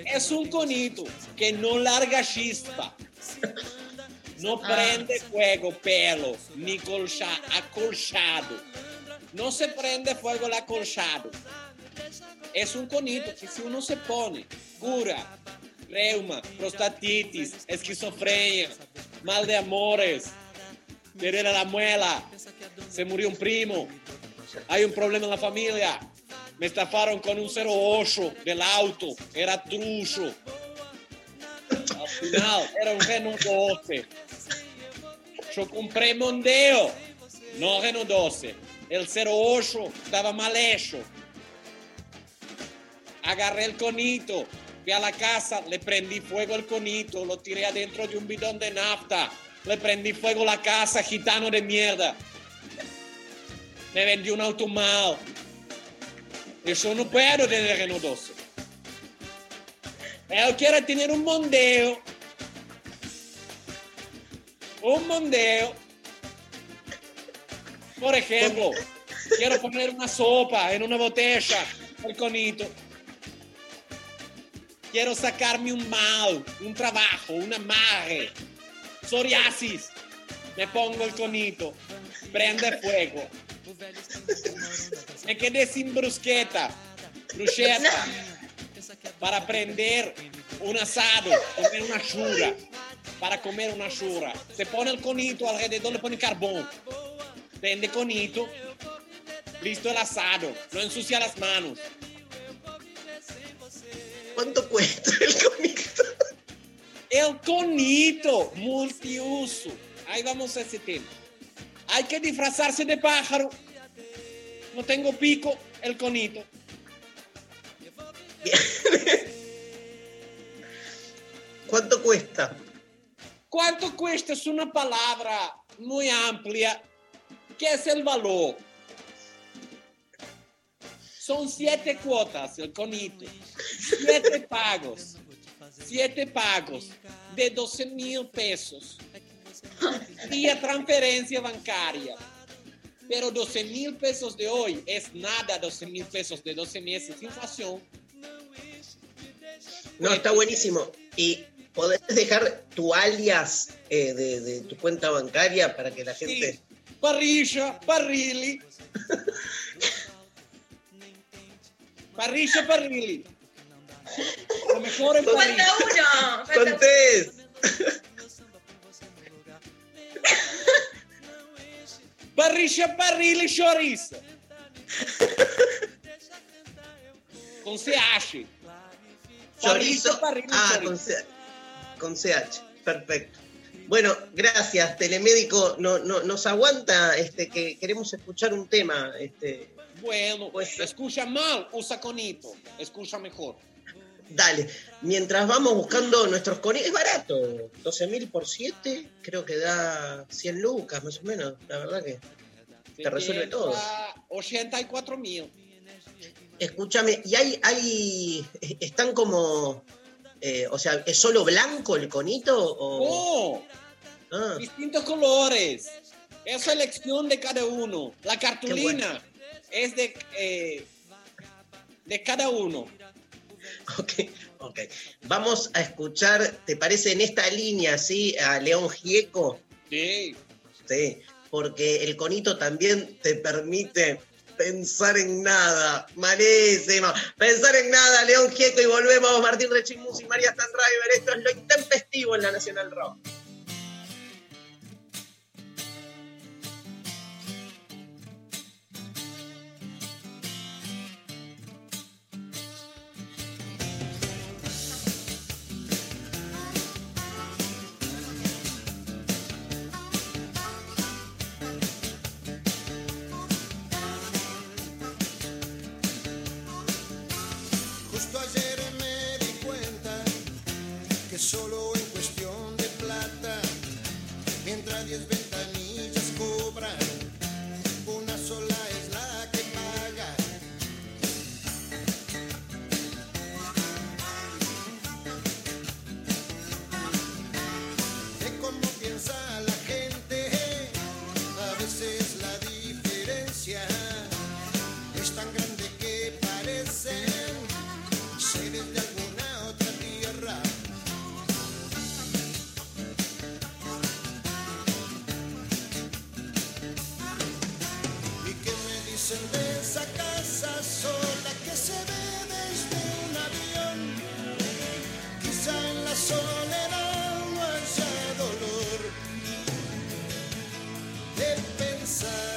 Es (laughs) un conito que no larga chispa, no prende fuego pelo, ni colcha, acolchado. No se prende fuego el acolchado. Es un conito que si uno se pone, cura reuma, prostatitis, esquizofrenia, mal de amores, perder la muela, se murió un primo, hay un problema en la familia, me estafaron con un 08 del auto, era trucho. Al final era un Renault 12. Yo compré Mondeo, no Renault 12. El 08 estaba mal hecho. Agarré el conito, fui a la casa, le prendí fuego al conito, lo tiré adentro de un bidón de nafta, le prendí fuego la casa, gitano de mierda. Me vendió un auto mal. Yo no puedo tener Renault 12. Él quiere tener un mondeo. Un mondeo. Por ejemplo, quiero poner una sopa en una botella, el conito. Quiero sacarme un mal, un trabajo, un amarre, psoriasis. Me pongo el conito, prende fuego. Me quedé sin brusqueta, bruschetta, para prender un asado, comer una chura, para comer una chura. Se pone el conito alrededor, le pone carbón, prende conito, listo el asado, no ensucia las manos. ¿Cuánto cuesta el conito? El conito multiuso. Ahí vamos a ese tema. Hay que disfrazarse de pájaro. No tengo pico, el conito. (laughs) ¿Cuánto cuesta? ¿Cuánto cuesta? Es una palabra muy amplia. ¿Qué es el valor? Son siete cuotas el conito, siete pagos, siete pagos de 12 mil pesos vía transferencia bancaria. Pero 12 mil pesos de hoy es nada, 12 mil pesos de 12 meses, inflación. No, está buenísimo. Y podés dejar tu alias eh, de, de tu cuenta bancaria para que la gente. Parrilla, Parrilli. (laughs) Parrilla, Parrilli. Lo mejor en (laughs) Parrilla. Falta uno. Contés. Parrilla, Parrilli, chorizo. Con CH. Chorizo. Ah, chorizo. con, C- con CH. Perfecto. Bueno, gracias, Telemédico. No, no, nos aguanta este, que queremos escuchar un tema. Este, Bueno, escucha mal, usa conito. Escucha mejor dale. Mientras vamos buscando nuestros conejos, es barato, 12 mil por 7, creo que da 100 lucas más o menos, la verdad que te resuelve todo. 84 mil. Escúchame, y hay, hay, están como, eh, o sea, ¿es solo blanco el conito? O... No, ah. distintos colores, es selección de cada uno, la cartulina es de, eh, de cada uno. (laughs) Ok, ok. Vamos a escuchar, ¿te parece en esta línea, sí? A León Gieco. Sí. Sí, porque el conito también te permite pensar en nada. Malísimo. Pensar en nada, León Gieco, y volvemos, Martín Rechimus y María Stanriver. Esto es lo intempestivo en la Nacional Rock. de inside.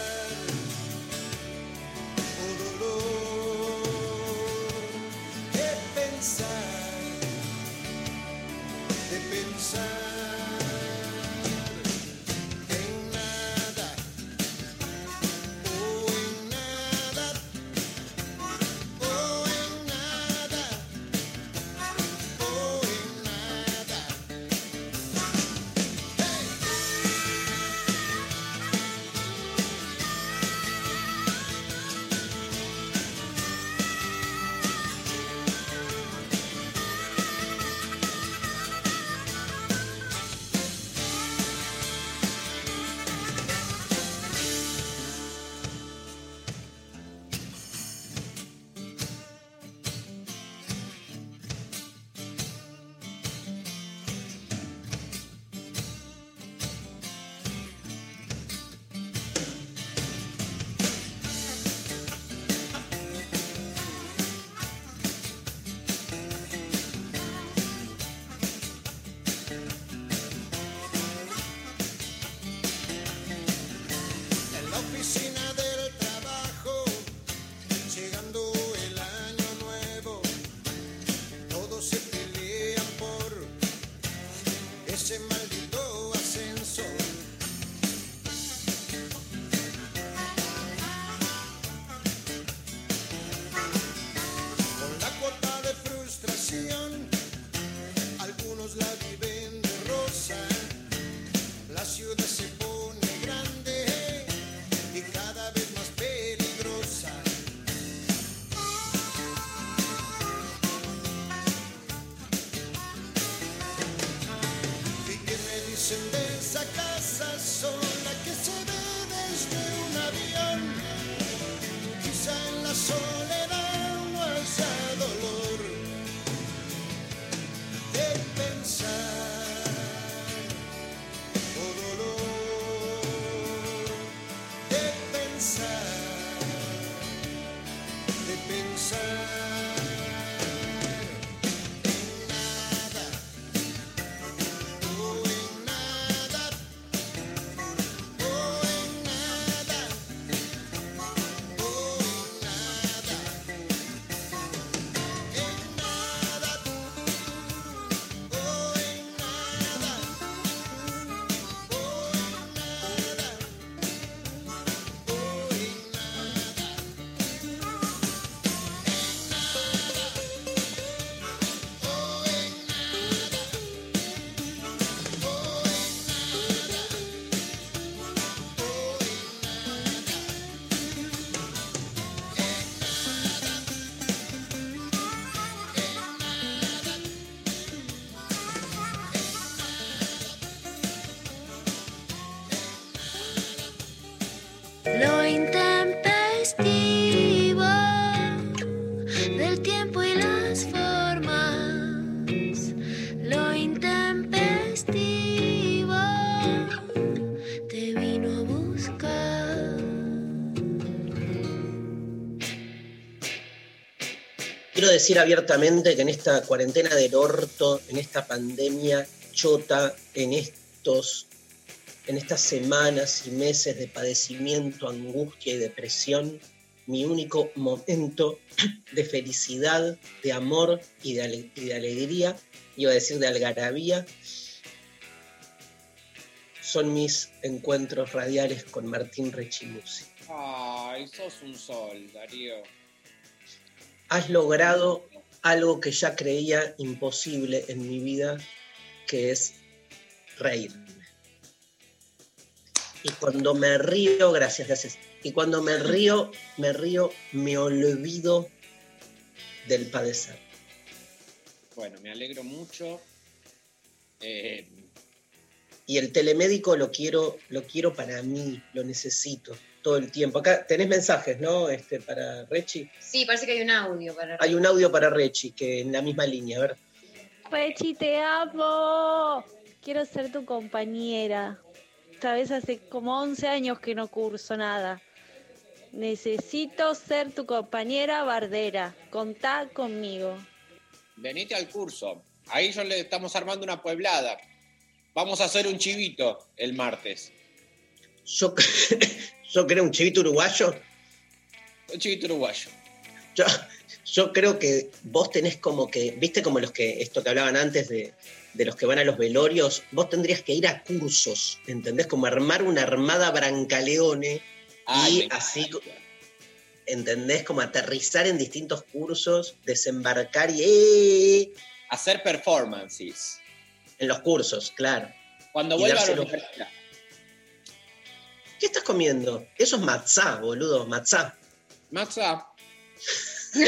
Decir abiertamente que en esta cuarentena del orto, en esta pandemia chota, en estos en estas semanas y meses de padecimiento, angustia y depresión, mi único momento de felicidad, de amor y de, y de alegría, iba a decir de algarabía, son mis encuentros radiales con Martín Rechimusi. Ay, sos un sol, Darío. Has logrado algo que ya creía imposible en mi vida, que es reírme. Y cuando me río, gracias, gracias. Y cuando me río, me río, me olvido del padecer. Bueno, me alegro mucho. Eh, Y el telemédico lo quiero, lo quiero para mí, lo necesito todo el tiempo. Acá tenés mensajes, ¿no? Este, para Rechi. Sí, parece que hay un audio para. Hay un audio para Rechi que en la misma línea, a ver. Rechi, te amo. Quiero ser tu compañera. Sabes, hace como 11 años que no curso nada. Necesito ser tu compañera bardera. Contá conmigo. venite al curso. Ahí yo le estamos armando una pueblada. Vamos a hacer un chivito el martes. Yo, (laughs) yo creo un chivito uruguayo. Un chivito uruguayo. Yo, yo creo que vos tenés como que, viste como los que, esto que hablaban antes de, de los que van a los velorios, vos tendrías que ir a cursos, ¿entendés? Como armar una armada brancaleone y así, ¿entendés? Como aterrizar en distintos cursos, desembarcar y... ¡eh! Hacer performances. En los cursos, claro. Cuando vuelva a la universidad. ¿Qué estás comiendo? Eso es matzá, boludo, matzá. Matzá. (laughs) De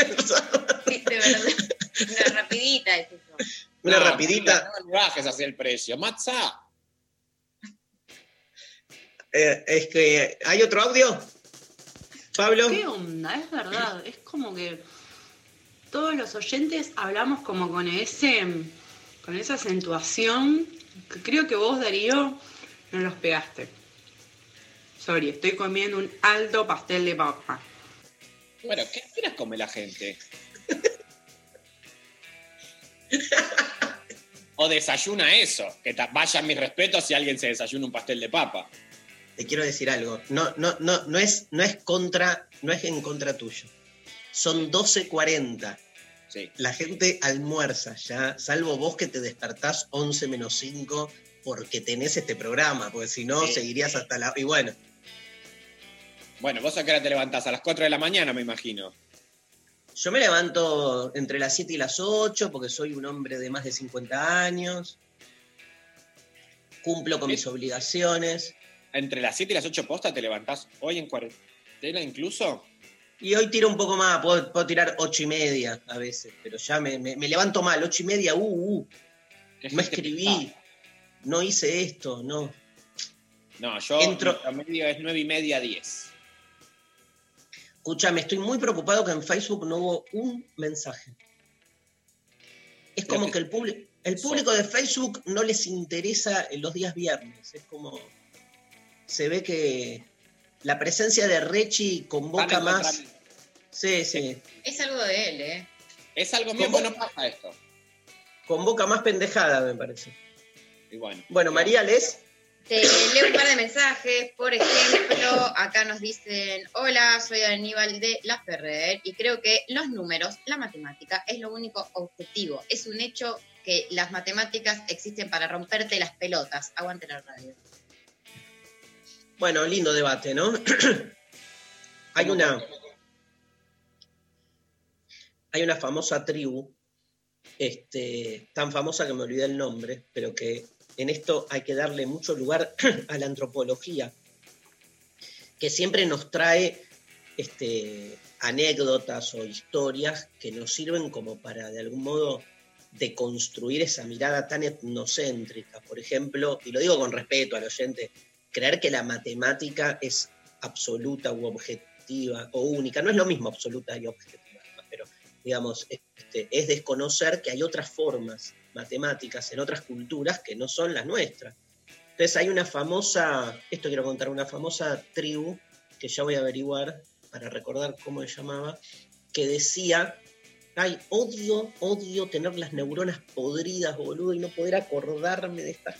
verdad. Una rapidita es eso. Una No, rapidita. No le bajes así el precio. Matzá. Eh, es que, ¿hay otro audio? Pablo. ¿Qué onda? Es verdad, es como que todos los oyentes hablamos como con ese con esa acentuación que creo que vos, Darío, no los pegaste. Sorry, estoy comiendo un alto pastel de papa. Bueno, ¿qué esperas come la gente? (laughs) o desayuna eso. Que vayan mis respetos si alguien se desayuna un pastel de papa. Te quiero decir algo. No, no, no, no es, no es contra, no es en contra tuyo. Son 12.40. Sí. La gente almuerza ya, salvo vos que te despertás 11 menos 5 porque tenés este programa, porque si no Sí. seguirías hasta la... Y bueno, Bueno, vos a qué hora te levantás? A las 4 de la mañana, me imagino. yo me levanto entre las 7 y las 8 porque soy un hombre de más de 50 años. Cumplo con mis obligaciones. Entre las 7 y las 8 postas te levantás hoy en cuarentena incluso. Y hoy tiro un poco más, puedo, puedo tirar ocho y media a veces, pero ya me, me- me levanto mal, ocho y media, uh, uh, no escribí, no hice esto, no. No, yo Entro- promedio es 9 y media, 10. Escúchame, estoy muy preocupado que en Facebook no hubo un mensaje. Es como que- que el, público el público de Facebook no les interesa en los días viernes. Es como. Se ve que la presencia de Rechi convoca más. Sí, sí. Es algo de él, ¿eh? Es algo mío, ¿Cómo? bueno, pasa esto. Convoca más pendejada, me parece. Y bueno. Bueno, María, ¿les? Te leo un par de mensajes. Por ejemplo, acá nos dicen: Hola, soy Aníbal de La Ferrer y creo que los números, la matemática, es lo único objetivo. Es un hecho que las matemáticas existen para romperte las pelotas. Aguante la radio. Bueno, lindo debate, ¿no? (coughs) hay una. Hay una famosa tribu, este, tan famosa que me olvidé el nombre, pero que en esto hay que darle mucho lugar (coughs) a la antropología, que siempre nos trae este, anécdotas o historias que nos sirven como para, de algún modo, deconstruir esa mirada tan etnocéntrica. Por ejemplo, y lo digo con respeto al oyente, creer que la matemática es absoluta u objetiva o única. No es lo mismo absoluta y objetiva, pero digamos, este, es desconocer que hay otras formas matemáticas en otras culturas que no son las nuestras. Entonces hay una famosa, esto quiero contar, una famosa tribu, que ya voy a averiguar para recordar cómo se llamaba, que decía Ay, odio, odio tener las neuronas podridas, boludo, y no poder acordarme de estas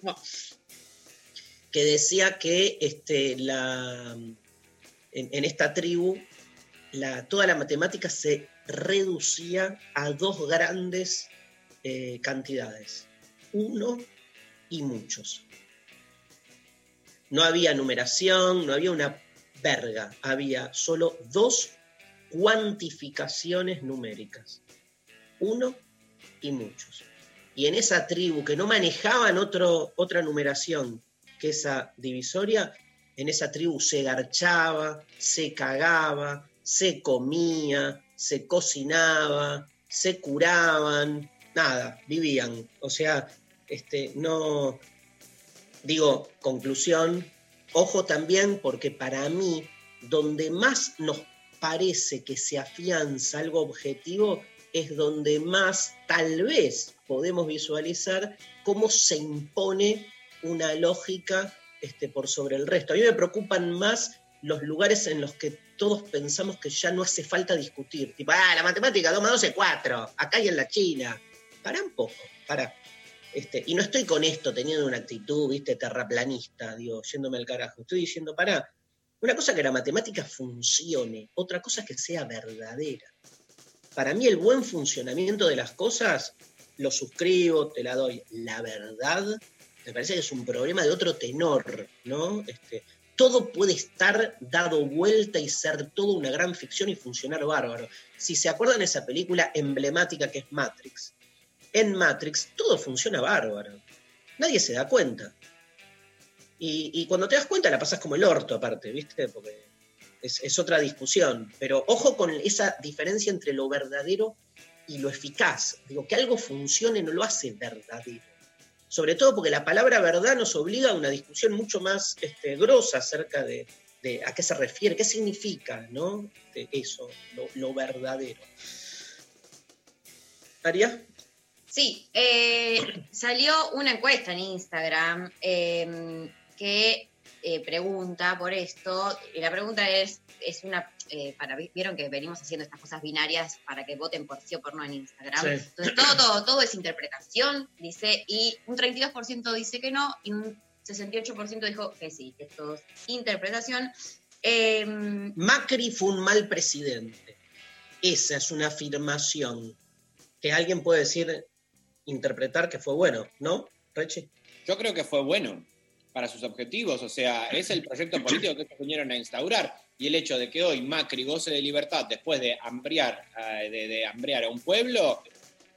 cosas. Que decía que este, la, en, esta tribu la, toda la matemática se reducía a dos grandes eh, cantidades, uno y muchos. No había numeración, no había una verga, había solo dos cuantificaciones numéricas, uno y muchos. Y en esa tribu que no manejaban otro, otra numeración esa divisoria, en esa tribu se garchaba, se cagaba, se comía, se cocinaba, se curaban, nada, vivían. O sea, este, no, digo, conclusión, ojo también porque para mí, donde más nos parece que se afianza algo objetivo, es donde más tal vez podemos visualizar cómo se impone una lógica este, por sobre el resto. A mí me preocupan más los lugares en los que todos pensamos que ya no hace falta discutir. Tipo, ah, la matemática 2 más 2 es 4, acá y en la China. Pará un poco, pará. Este, y no estoy con esto teniendo una actitud, viste, terraplanista, digo, yéndome al carajo. Estoy diciendo, pará, una cosa es que la matemática funcione, otra cosa es que sea verdadera. Para mí el buen funcionamiento de las cosas, lo suscribo, te la doy. La verdad, me parece que es un problema de otro tenor, ¿no? Este, todo puede estar dado vuelta y ser toda una gran ficción y funcionar bárbaro. Si se acuerdan esa película emblemática que es Matrix, en Matrix todo funciona bárbaro. Nadie se da cuenta. Y, y cuando te das cuenta la pasas como el orto aparte, ¿viste? Porque es, es otra discusión. Pero ojo con esa diferencia entre lo verdadero y lo eficaz. Digo, que algo funcione no lo hace verdadero sobre todo porque la palabra verdad nos obliga a una discusión mucho más este, grosa acerca de, a qué se refiere, qué significa ¿no? De eso, lo, verdadero. Aria. Sí, eh, salió una encuesta en Instagram eh, que eh, pregunta por esto. Y la pregunta es, es una, eh, para, vieron que venimos haciendo estas cosas binarias para que voten por sí o por no en Instagram. Sí. Entonces todo, todo, todo es interpretación, dice, y un 32% dice que no, y un 68% dijo que sí, que esto es interpretación. Eh, Macri fue un mal presidente. Esa es una afirmación que alguien puede decir, interpretar que fue bueno, ¿no, Rechi? Yo creo que fue bueno para sus objetivos, o sea, es el proyecto político que ellos vinieron a instaurar y el hecho de que hoy Macri goce de libertad después de hambriar, eh, de, de hambriar a un pueblo,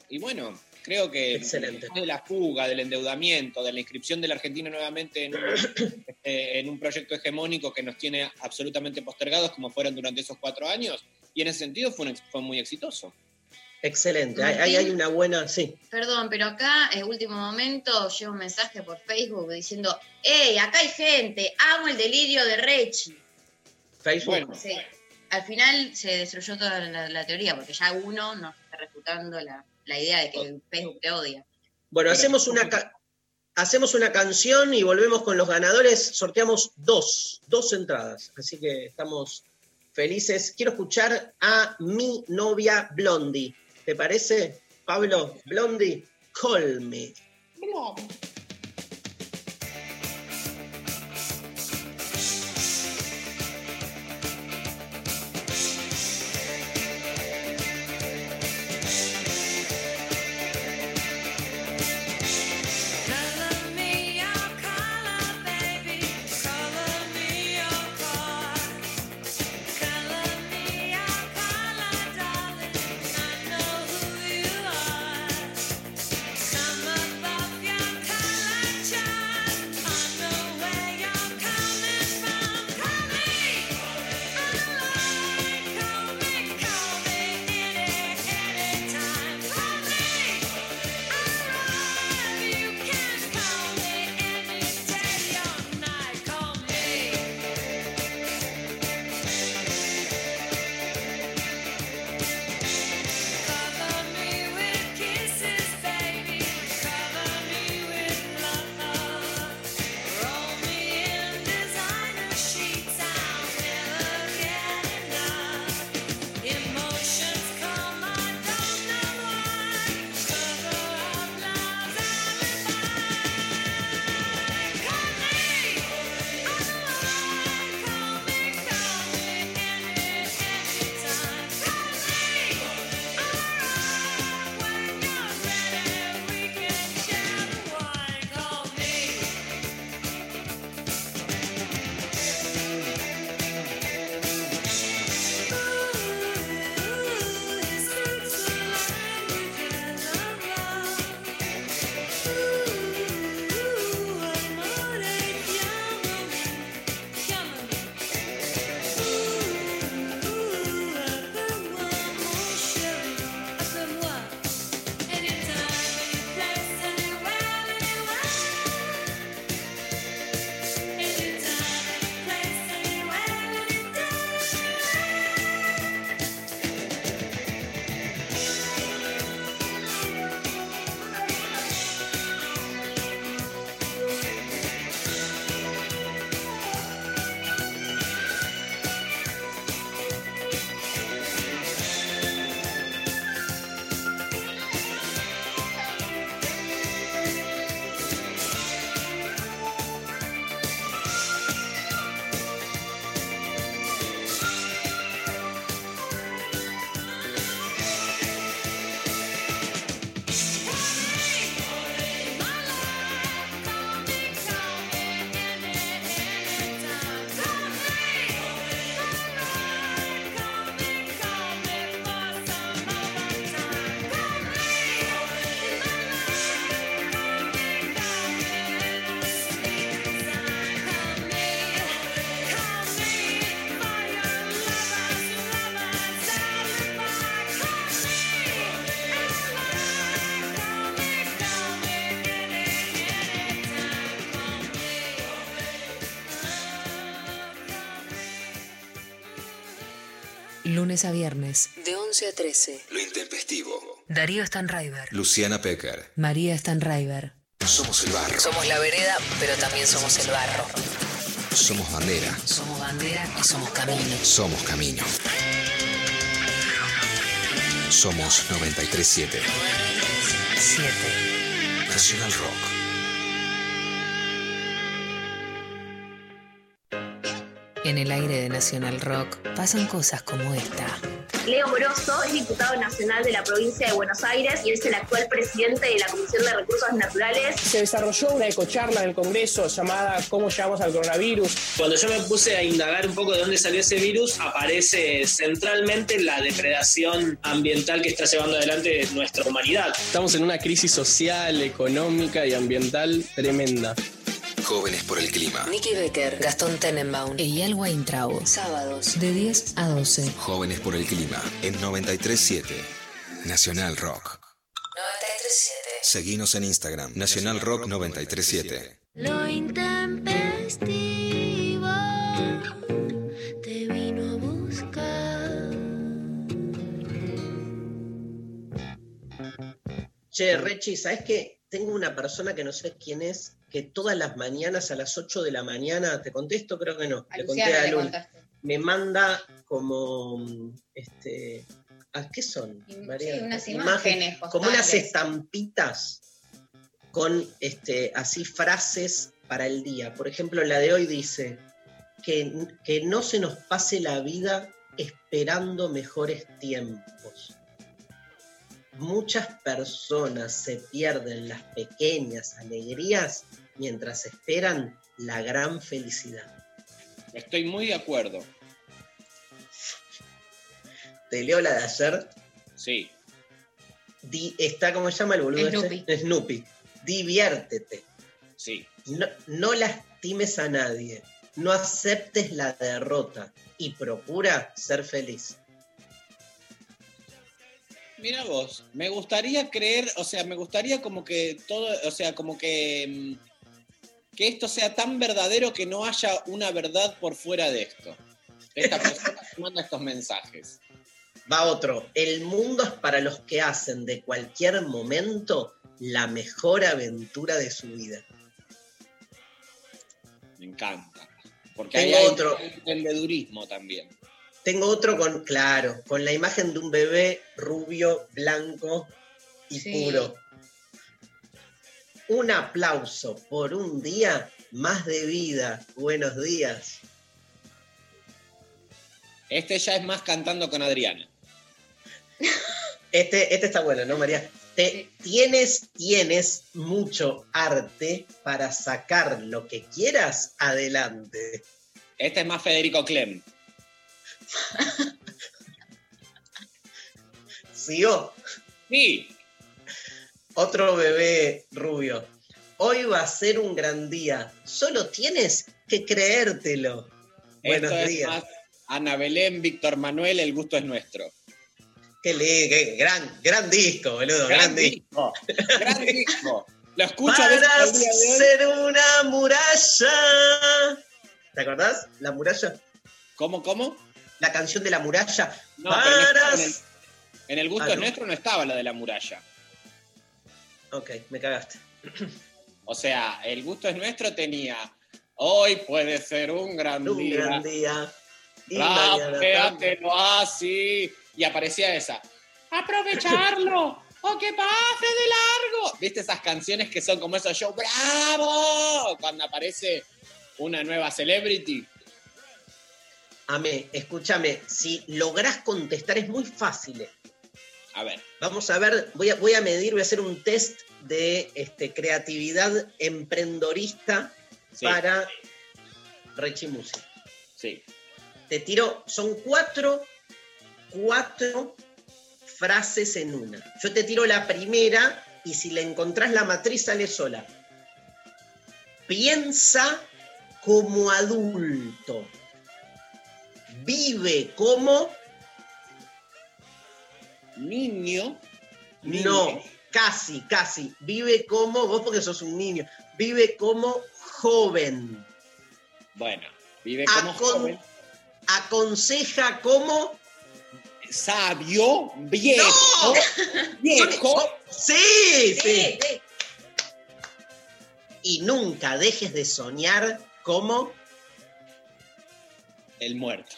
y bueno, creo que Excelente. después de la fuga, del endeudamiento, de la inscripción de la Argentina nuevamente en un, (coughs) este, en un proyecto hegemónico que nos tiene absolutamente postergados como fueron durante esos cuatro años, y en ese sentido fue, un fue muy exitoso. Excelente. Ahí Martín. ahí hay una buena, sí. Perdón, pero acá, en último momento, llega un mensaje por Facebook diciendo, ¡Ey, acá hay gente! ¡Amo el delirio de Rechi! Facebook. Sí. Al final se destruyó toda la, la teoría, porque ya uno nos está refutando la, la idea de que Facebook te odia. Bueno, hacemos una, hacemos una canción y volvemos con los ganadores. Sorteamos dos, dos entradas. Así que estamos felices. Quiero escuchar a mi novia Blondie. ¿Te parece, Pablo? Blondie, call me. Lunes a viernes. De 11 a 13. Lo intempestivo. Darío Stanraiver. Luciana Pecker. María Stanraiver. Somos el barro. Somos la vereda, pero también somos el barro. Somos bandera. Somos bandera y somos camino. Somos camino. Somos 937. 7. Nacional Rock. En el aire de Nacional Rock pasan cosas como esta. Leo Moroso es diputado nacional de la provincia de Buenos Aires y es el actual presidente de la Comisión de Recursos Naturales. Se desarrolló una ecocharla en el Congreso llamada ¿Cómo llegamos al coronavirus? Cuando yo me puse a indagar un poco de dónde salió ese virus, aparece centralmente la depredación ambiental que está llevando adelante nuestra humanidad. Estamos en una crisis social, económica y ambiental tremenda. Jóvenes por el clima. Nicky Becker, Gastón Tenenbaum Eyal Weintraub. Sábados de 10 a 12. Jóvenes por el clima. En 937. Nacional Rock. 937. Seguinos en Instagram. Nacional Rock 937. Lo intempestivo te vino a buscar. Che, Rechi, ¿sabes qué? Tengo una persona que no sé quién es, que todas las mañanas a las 8 de la mañana, ¿te contesto? Creo que no. A le Luciana conté a Lul. Me manda como, este, ¿a qué son? María? sí, unas imágenes como unas estampitas con este, así frases para el día. Por ejemplo, la de hoy dice que, que no se nos pase la vida esperando mejores tiempos. Muchas personas se pierden las pequeñas alegrías mientras esperan la gran felicidad. Estoy muy de acuerdo. Te leo la de ayer. Sí. Di- está, ¿cómo se llama el boludo? ese? Snoopy. Snoopy. Diviértete. Sí. No, no lastimes a nadie. No aceptes la derrota. Y procura ser feliz. Mira vos, me gustaría creer, o sea, me gustaría como que todo, o sea, como que mm, que esto sea tan verdadero que no haya una verdad por fuera de esto. Esta persona (laughs) que manda estos mensajes. Va otro. El mundo es para los que hacen de cualquier momento la mejor aventura de su vida. Me encanta. Porque Tengo hay otro. emprendedurismo también. Tengo otro con, claro, con la imagen de un bebé rubio, blanco y Sí. puro. Un aplauso por un día más de vida. Buenos días. Este ya es más cantando con Adriana. Este, este está bueno, ¿no, María? Te- tienes, tienes mucho arte para sacar lo que quieras adelante. Este es más Federico Clem. ¿Sigo? Sí. Otro bebé rubio. Hoy va a ser un gran día. Solo tienes que creértelo. Buenos Esto días. más Ana Belén, Víctor Manuel, el gusto es nuestro. Qué, li- qué gran, gran disco, boludo. Gran, Gran disco. disco. Gran (laughs) disco. Lo escucho Para día de ser una muralla. ¿Te acordás? La muralla. ¿Cómo, cómo? La canción de la muralla. No, en, el, en el gusto Ah, es ¿no? nuestro no estaba la de la muralla. Ok, me cagaste. (clears throat) O sea, el gusto es nuestro tenía. Hoy puede ser un gran Un día. gran día. Y. Rapeatelo así. Y aparecía esa. ¡Aprovecharlo! ¡O que pase de largo! ¿Viste esas canciones que son como esos shows? ¡Bravo! Cuando aparece una nueva celebrity. Amé, escúchame, si lográs contestar es muy fácil. eh. A ver. Vamos a ver, voy a, voy a medir, voy a hacer un test de este, creatividad emprendorista Sí. para Rechi Music. Sí. Te tiro, son cuatro, cuatro frases en una. Yo te tiro la primera y si le encontrás la matriz sale sola. Piensa como adulto. Vive como Niño. No, casi, casi. Vive como, vos porque sos un niño, vive como joven. Bueno, vive como Acon- joven. Aconseja como sabio, viejo, (laughs) viejo. Sí, sí. Y nunca dejes de soñar como el muerto.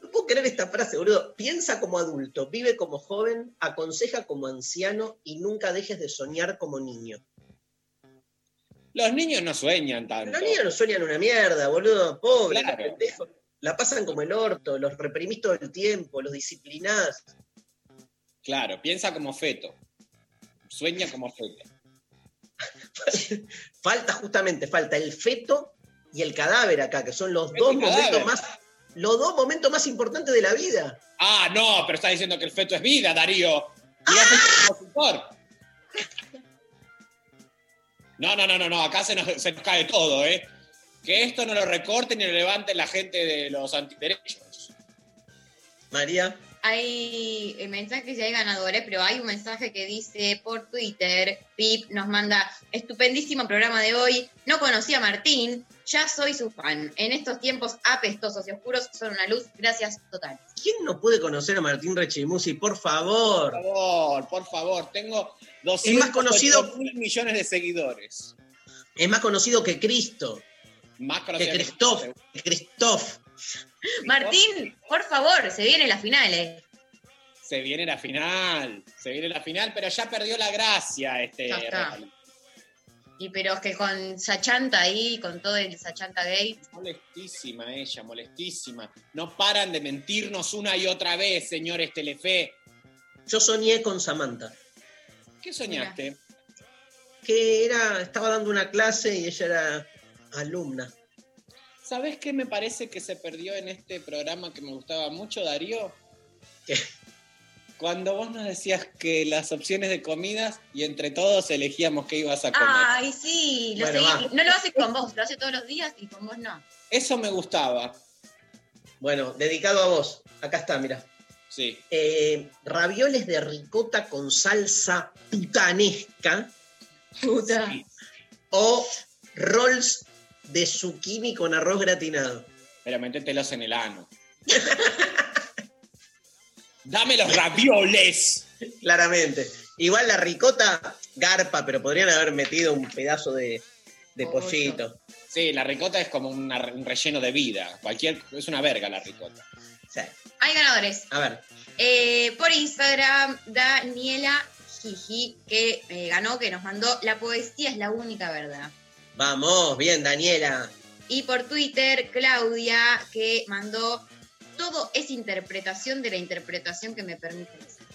No puedo creer esta frase, boludo. Piensa como adulto, vive como joven, aconseja como anciano y nunca dejes de soñar como niño. Los niños no sueñan tanto. Los niños no sueñan una mierda, boludo. Pobre, Claro. los pendejos. La pasan como el orto, los reprimís todo el tiempo, los disciplinás. Claro, piensa como feto. Sueña como feto. (laughs) Falta justamente, falta el feto y el cadáver acá, que son los dos momentos cadáver. más, los dos momentos más importantes de la vida. Ah, no, pero está diciendo que el feto es vida, Darío. Consultor. No, no, no, no, no, acá se nos, se nos cae todo, ¿eh? Que esto no lo recorten ni lo levanten la gente de los antiderechos. María. Hay eh, mensajes y hay ganadores, pero hay un mensaje que dice por Twitter, Pip nos manda, estupendísimo programa de hoy, no conocí a Martín, ya soy su fan. En estos tiempos apestosos y oscuros son una luz, gracias total. ¿Quién no puede conocer a Martín Rechimusi? Por favor. Por favor, por favor, tengo Es 200 más conocido- mil millones de seguidores. Es más conocido que Cristo, Más que conocido Christoph. que Christoph. (laughs) Martín, por favor, se vienen las finales. Se viene la final, se viene la final, pero ya perdió la gracia este Ya está. Real. Y pero es que con Sachanta ahí, con todo el Sachanta Gate, Molestísima ella, molestísima. No paran de mentirnos una y otra vez, señores Telefe. Yo soñé con Samantha, ¿Qué soñaste? que era, estaba dando una clase y ella era alumna. ¿Sabes qué me parece que se perdió en este programa que me gustaba mucho, Darío? ¿Qué? Cuando vos nos decías que las opciones de comidas y entre todos elegíamos qué ibas a comer. Ay, sí, lo Bueno, seguí- va. no lo hace con vos, lo hace todos los días y con vos no. Eso me gustaba. Bueno, dedicado a vos. Acá está, mira. Sí. Eh, ravioles de ricota con salsa putanesca Puta. o rolls de zucchini con arroz gratinado. Pero métetelos en el ano. (laughs) Dame los ravioles. Claramente. Igual la ricota garpa, pero podrían haber metido un pedazo de, pollito. Sí, la ricota es como una- un relleno de vida. Cualquier, es una verga la ricota. Sí. Hay ganadores. A ver, Eh, por Instagram, Daniela Jiji, que eh, ganó, que nos mandó La poesía es la única verdad. Vamos, bien, Daniela. Y por Twitter, Claudia, que mandó Todo es interpretación de la interpretación que me permite ser".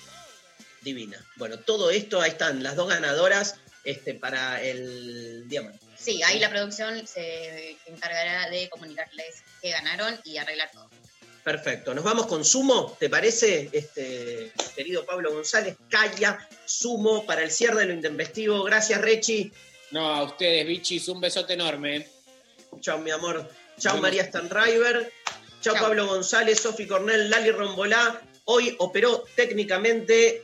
Divina. Bueno, todo esto, ahí están las dos ganadoras este, para el diamante. Sí, ahí la producción se encargará de comunicarles que ganaron y arreglar todo. Perfecto. Nos vamos con Sumo, ¿te parece? Este, querido Pablo González, calla, Sumo para el cierre de lo intempestivo. Gracias, Rechi. No, a ustedes, bichis, un besote enorme. Chao, mi amor. Chao, María Stanriver. Chao, Chao. Pablo González, Sofi Cornell, Lali Rombolá. Hoy operó técnicamente,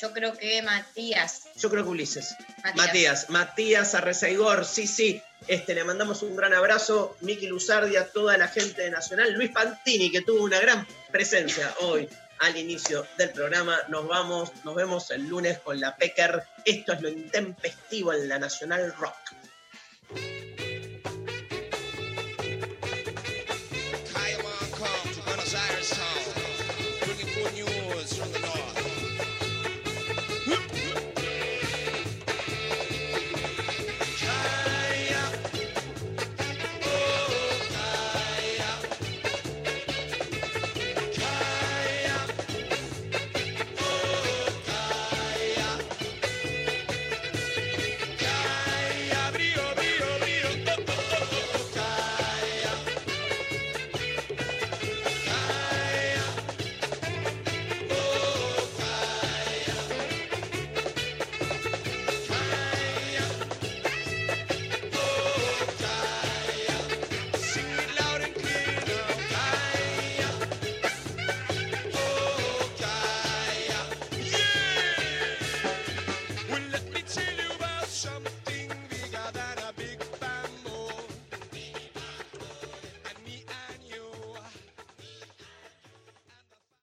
Yo creo que Matías. yo creo que Ulises. Matías. Matías, Matías Arrezaigor, sí, sí. Este, le mandamos un gran abrazo, Miki Luzardia, toda la gente de Nacional, Luis Pantini, que tuvo una gran presencia hoy al inicio del programa. Nos vamos, nos vemos el lunes con la Pecker. Esto es lo intempestivo en la Nacional Rock.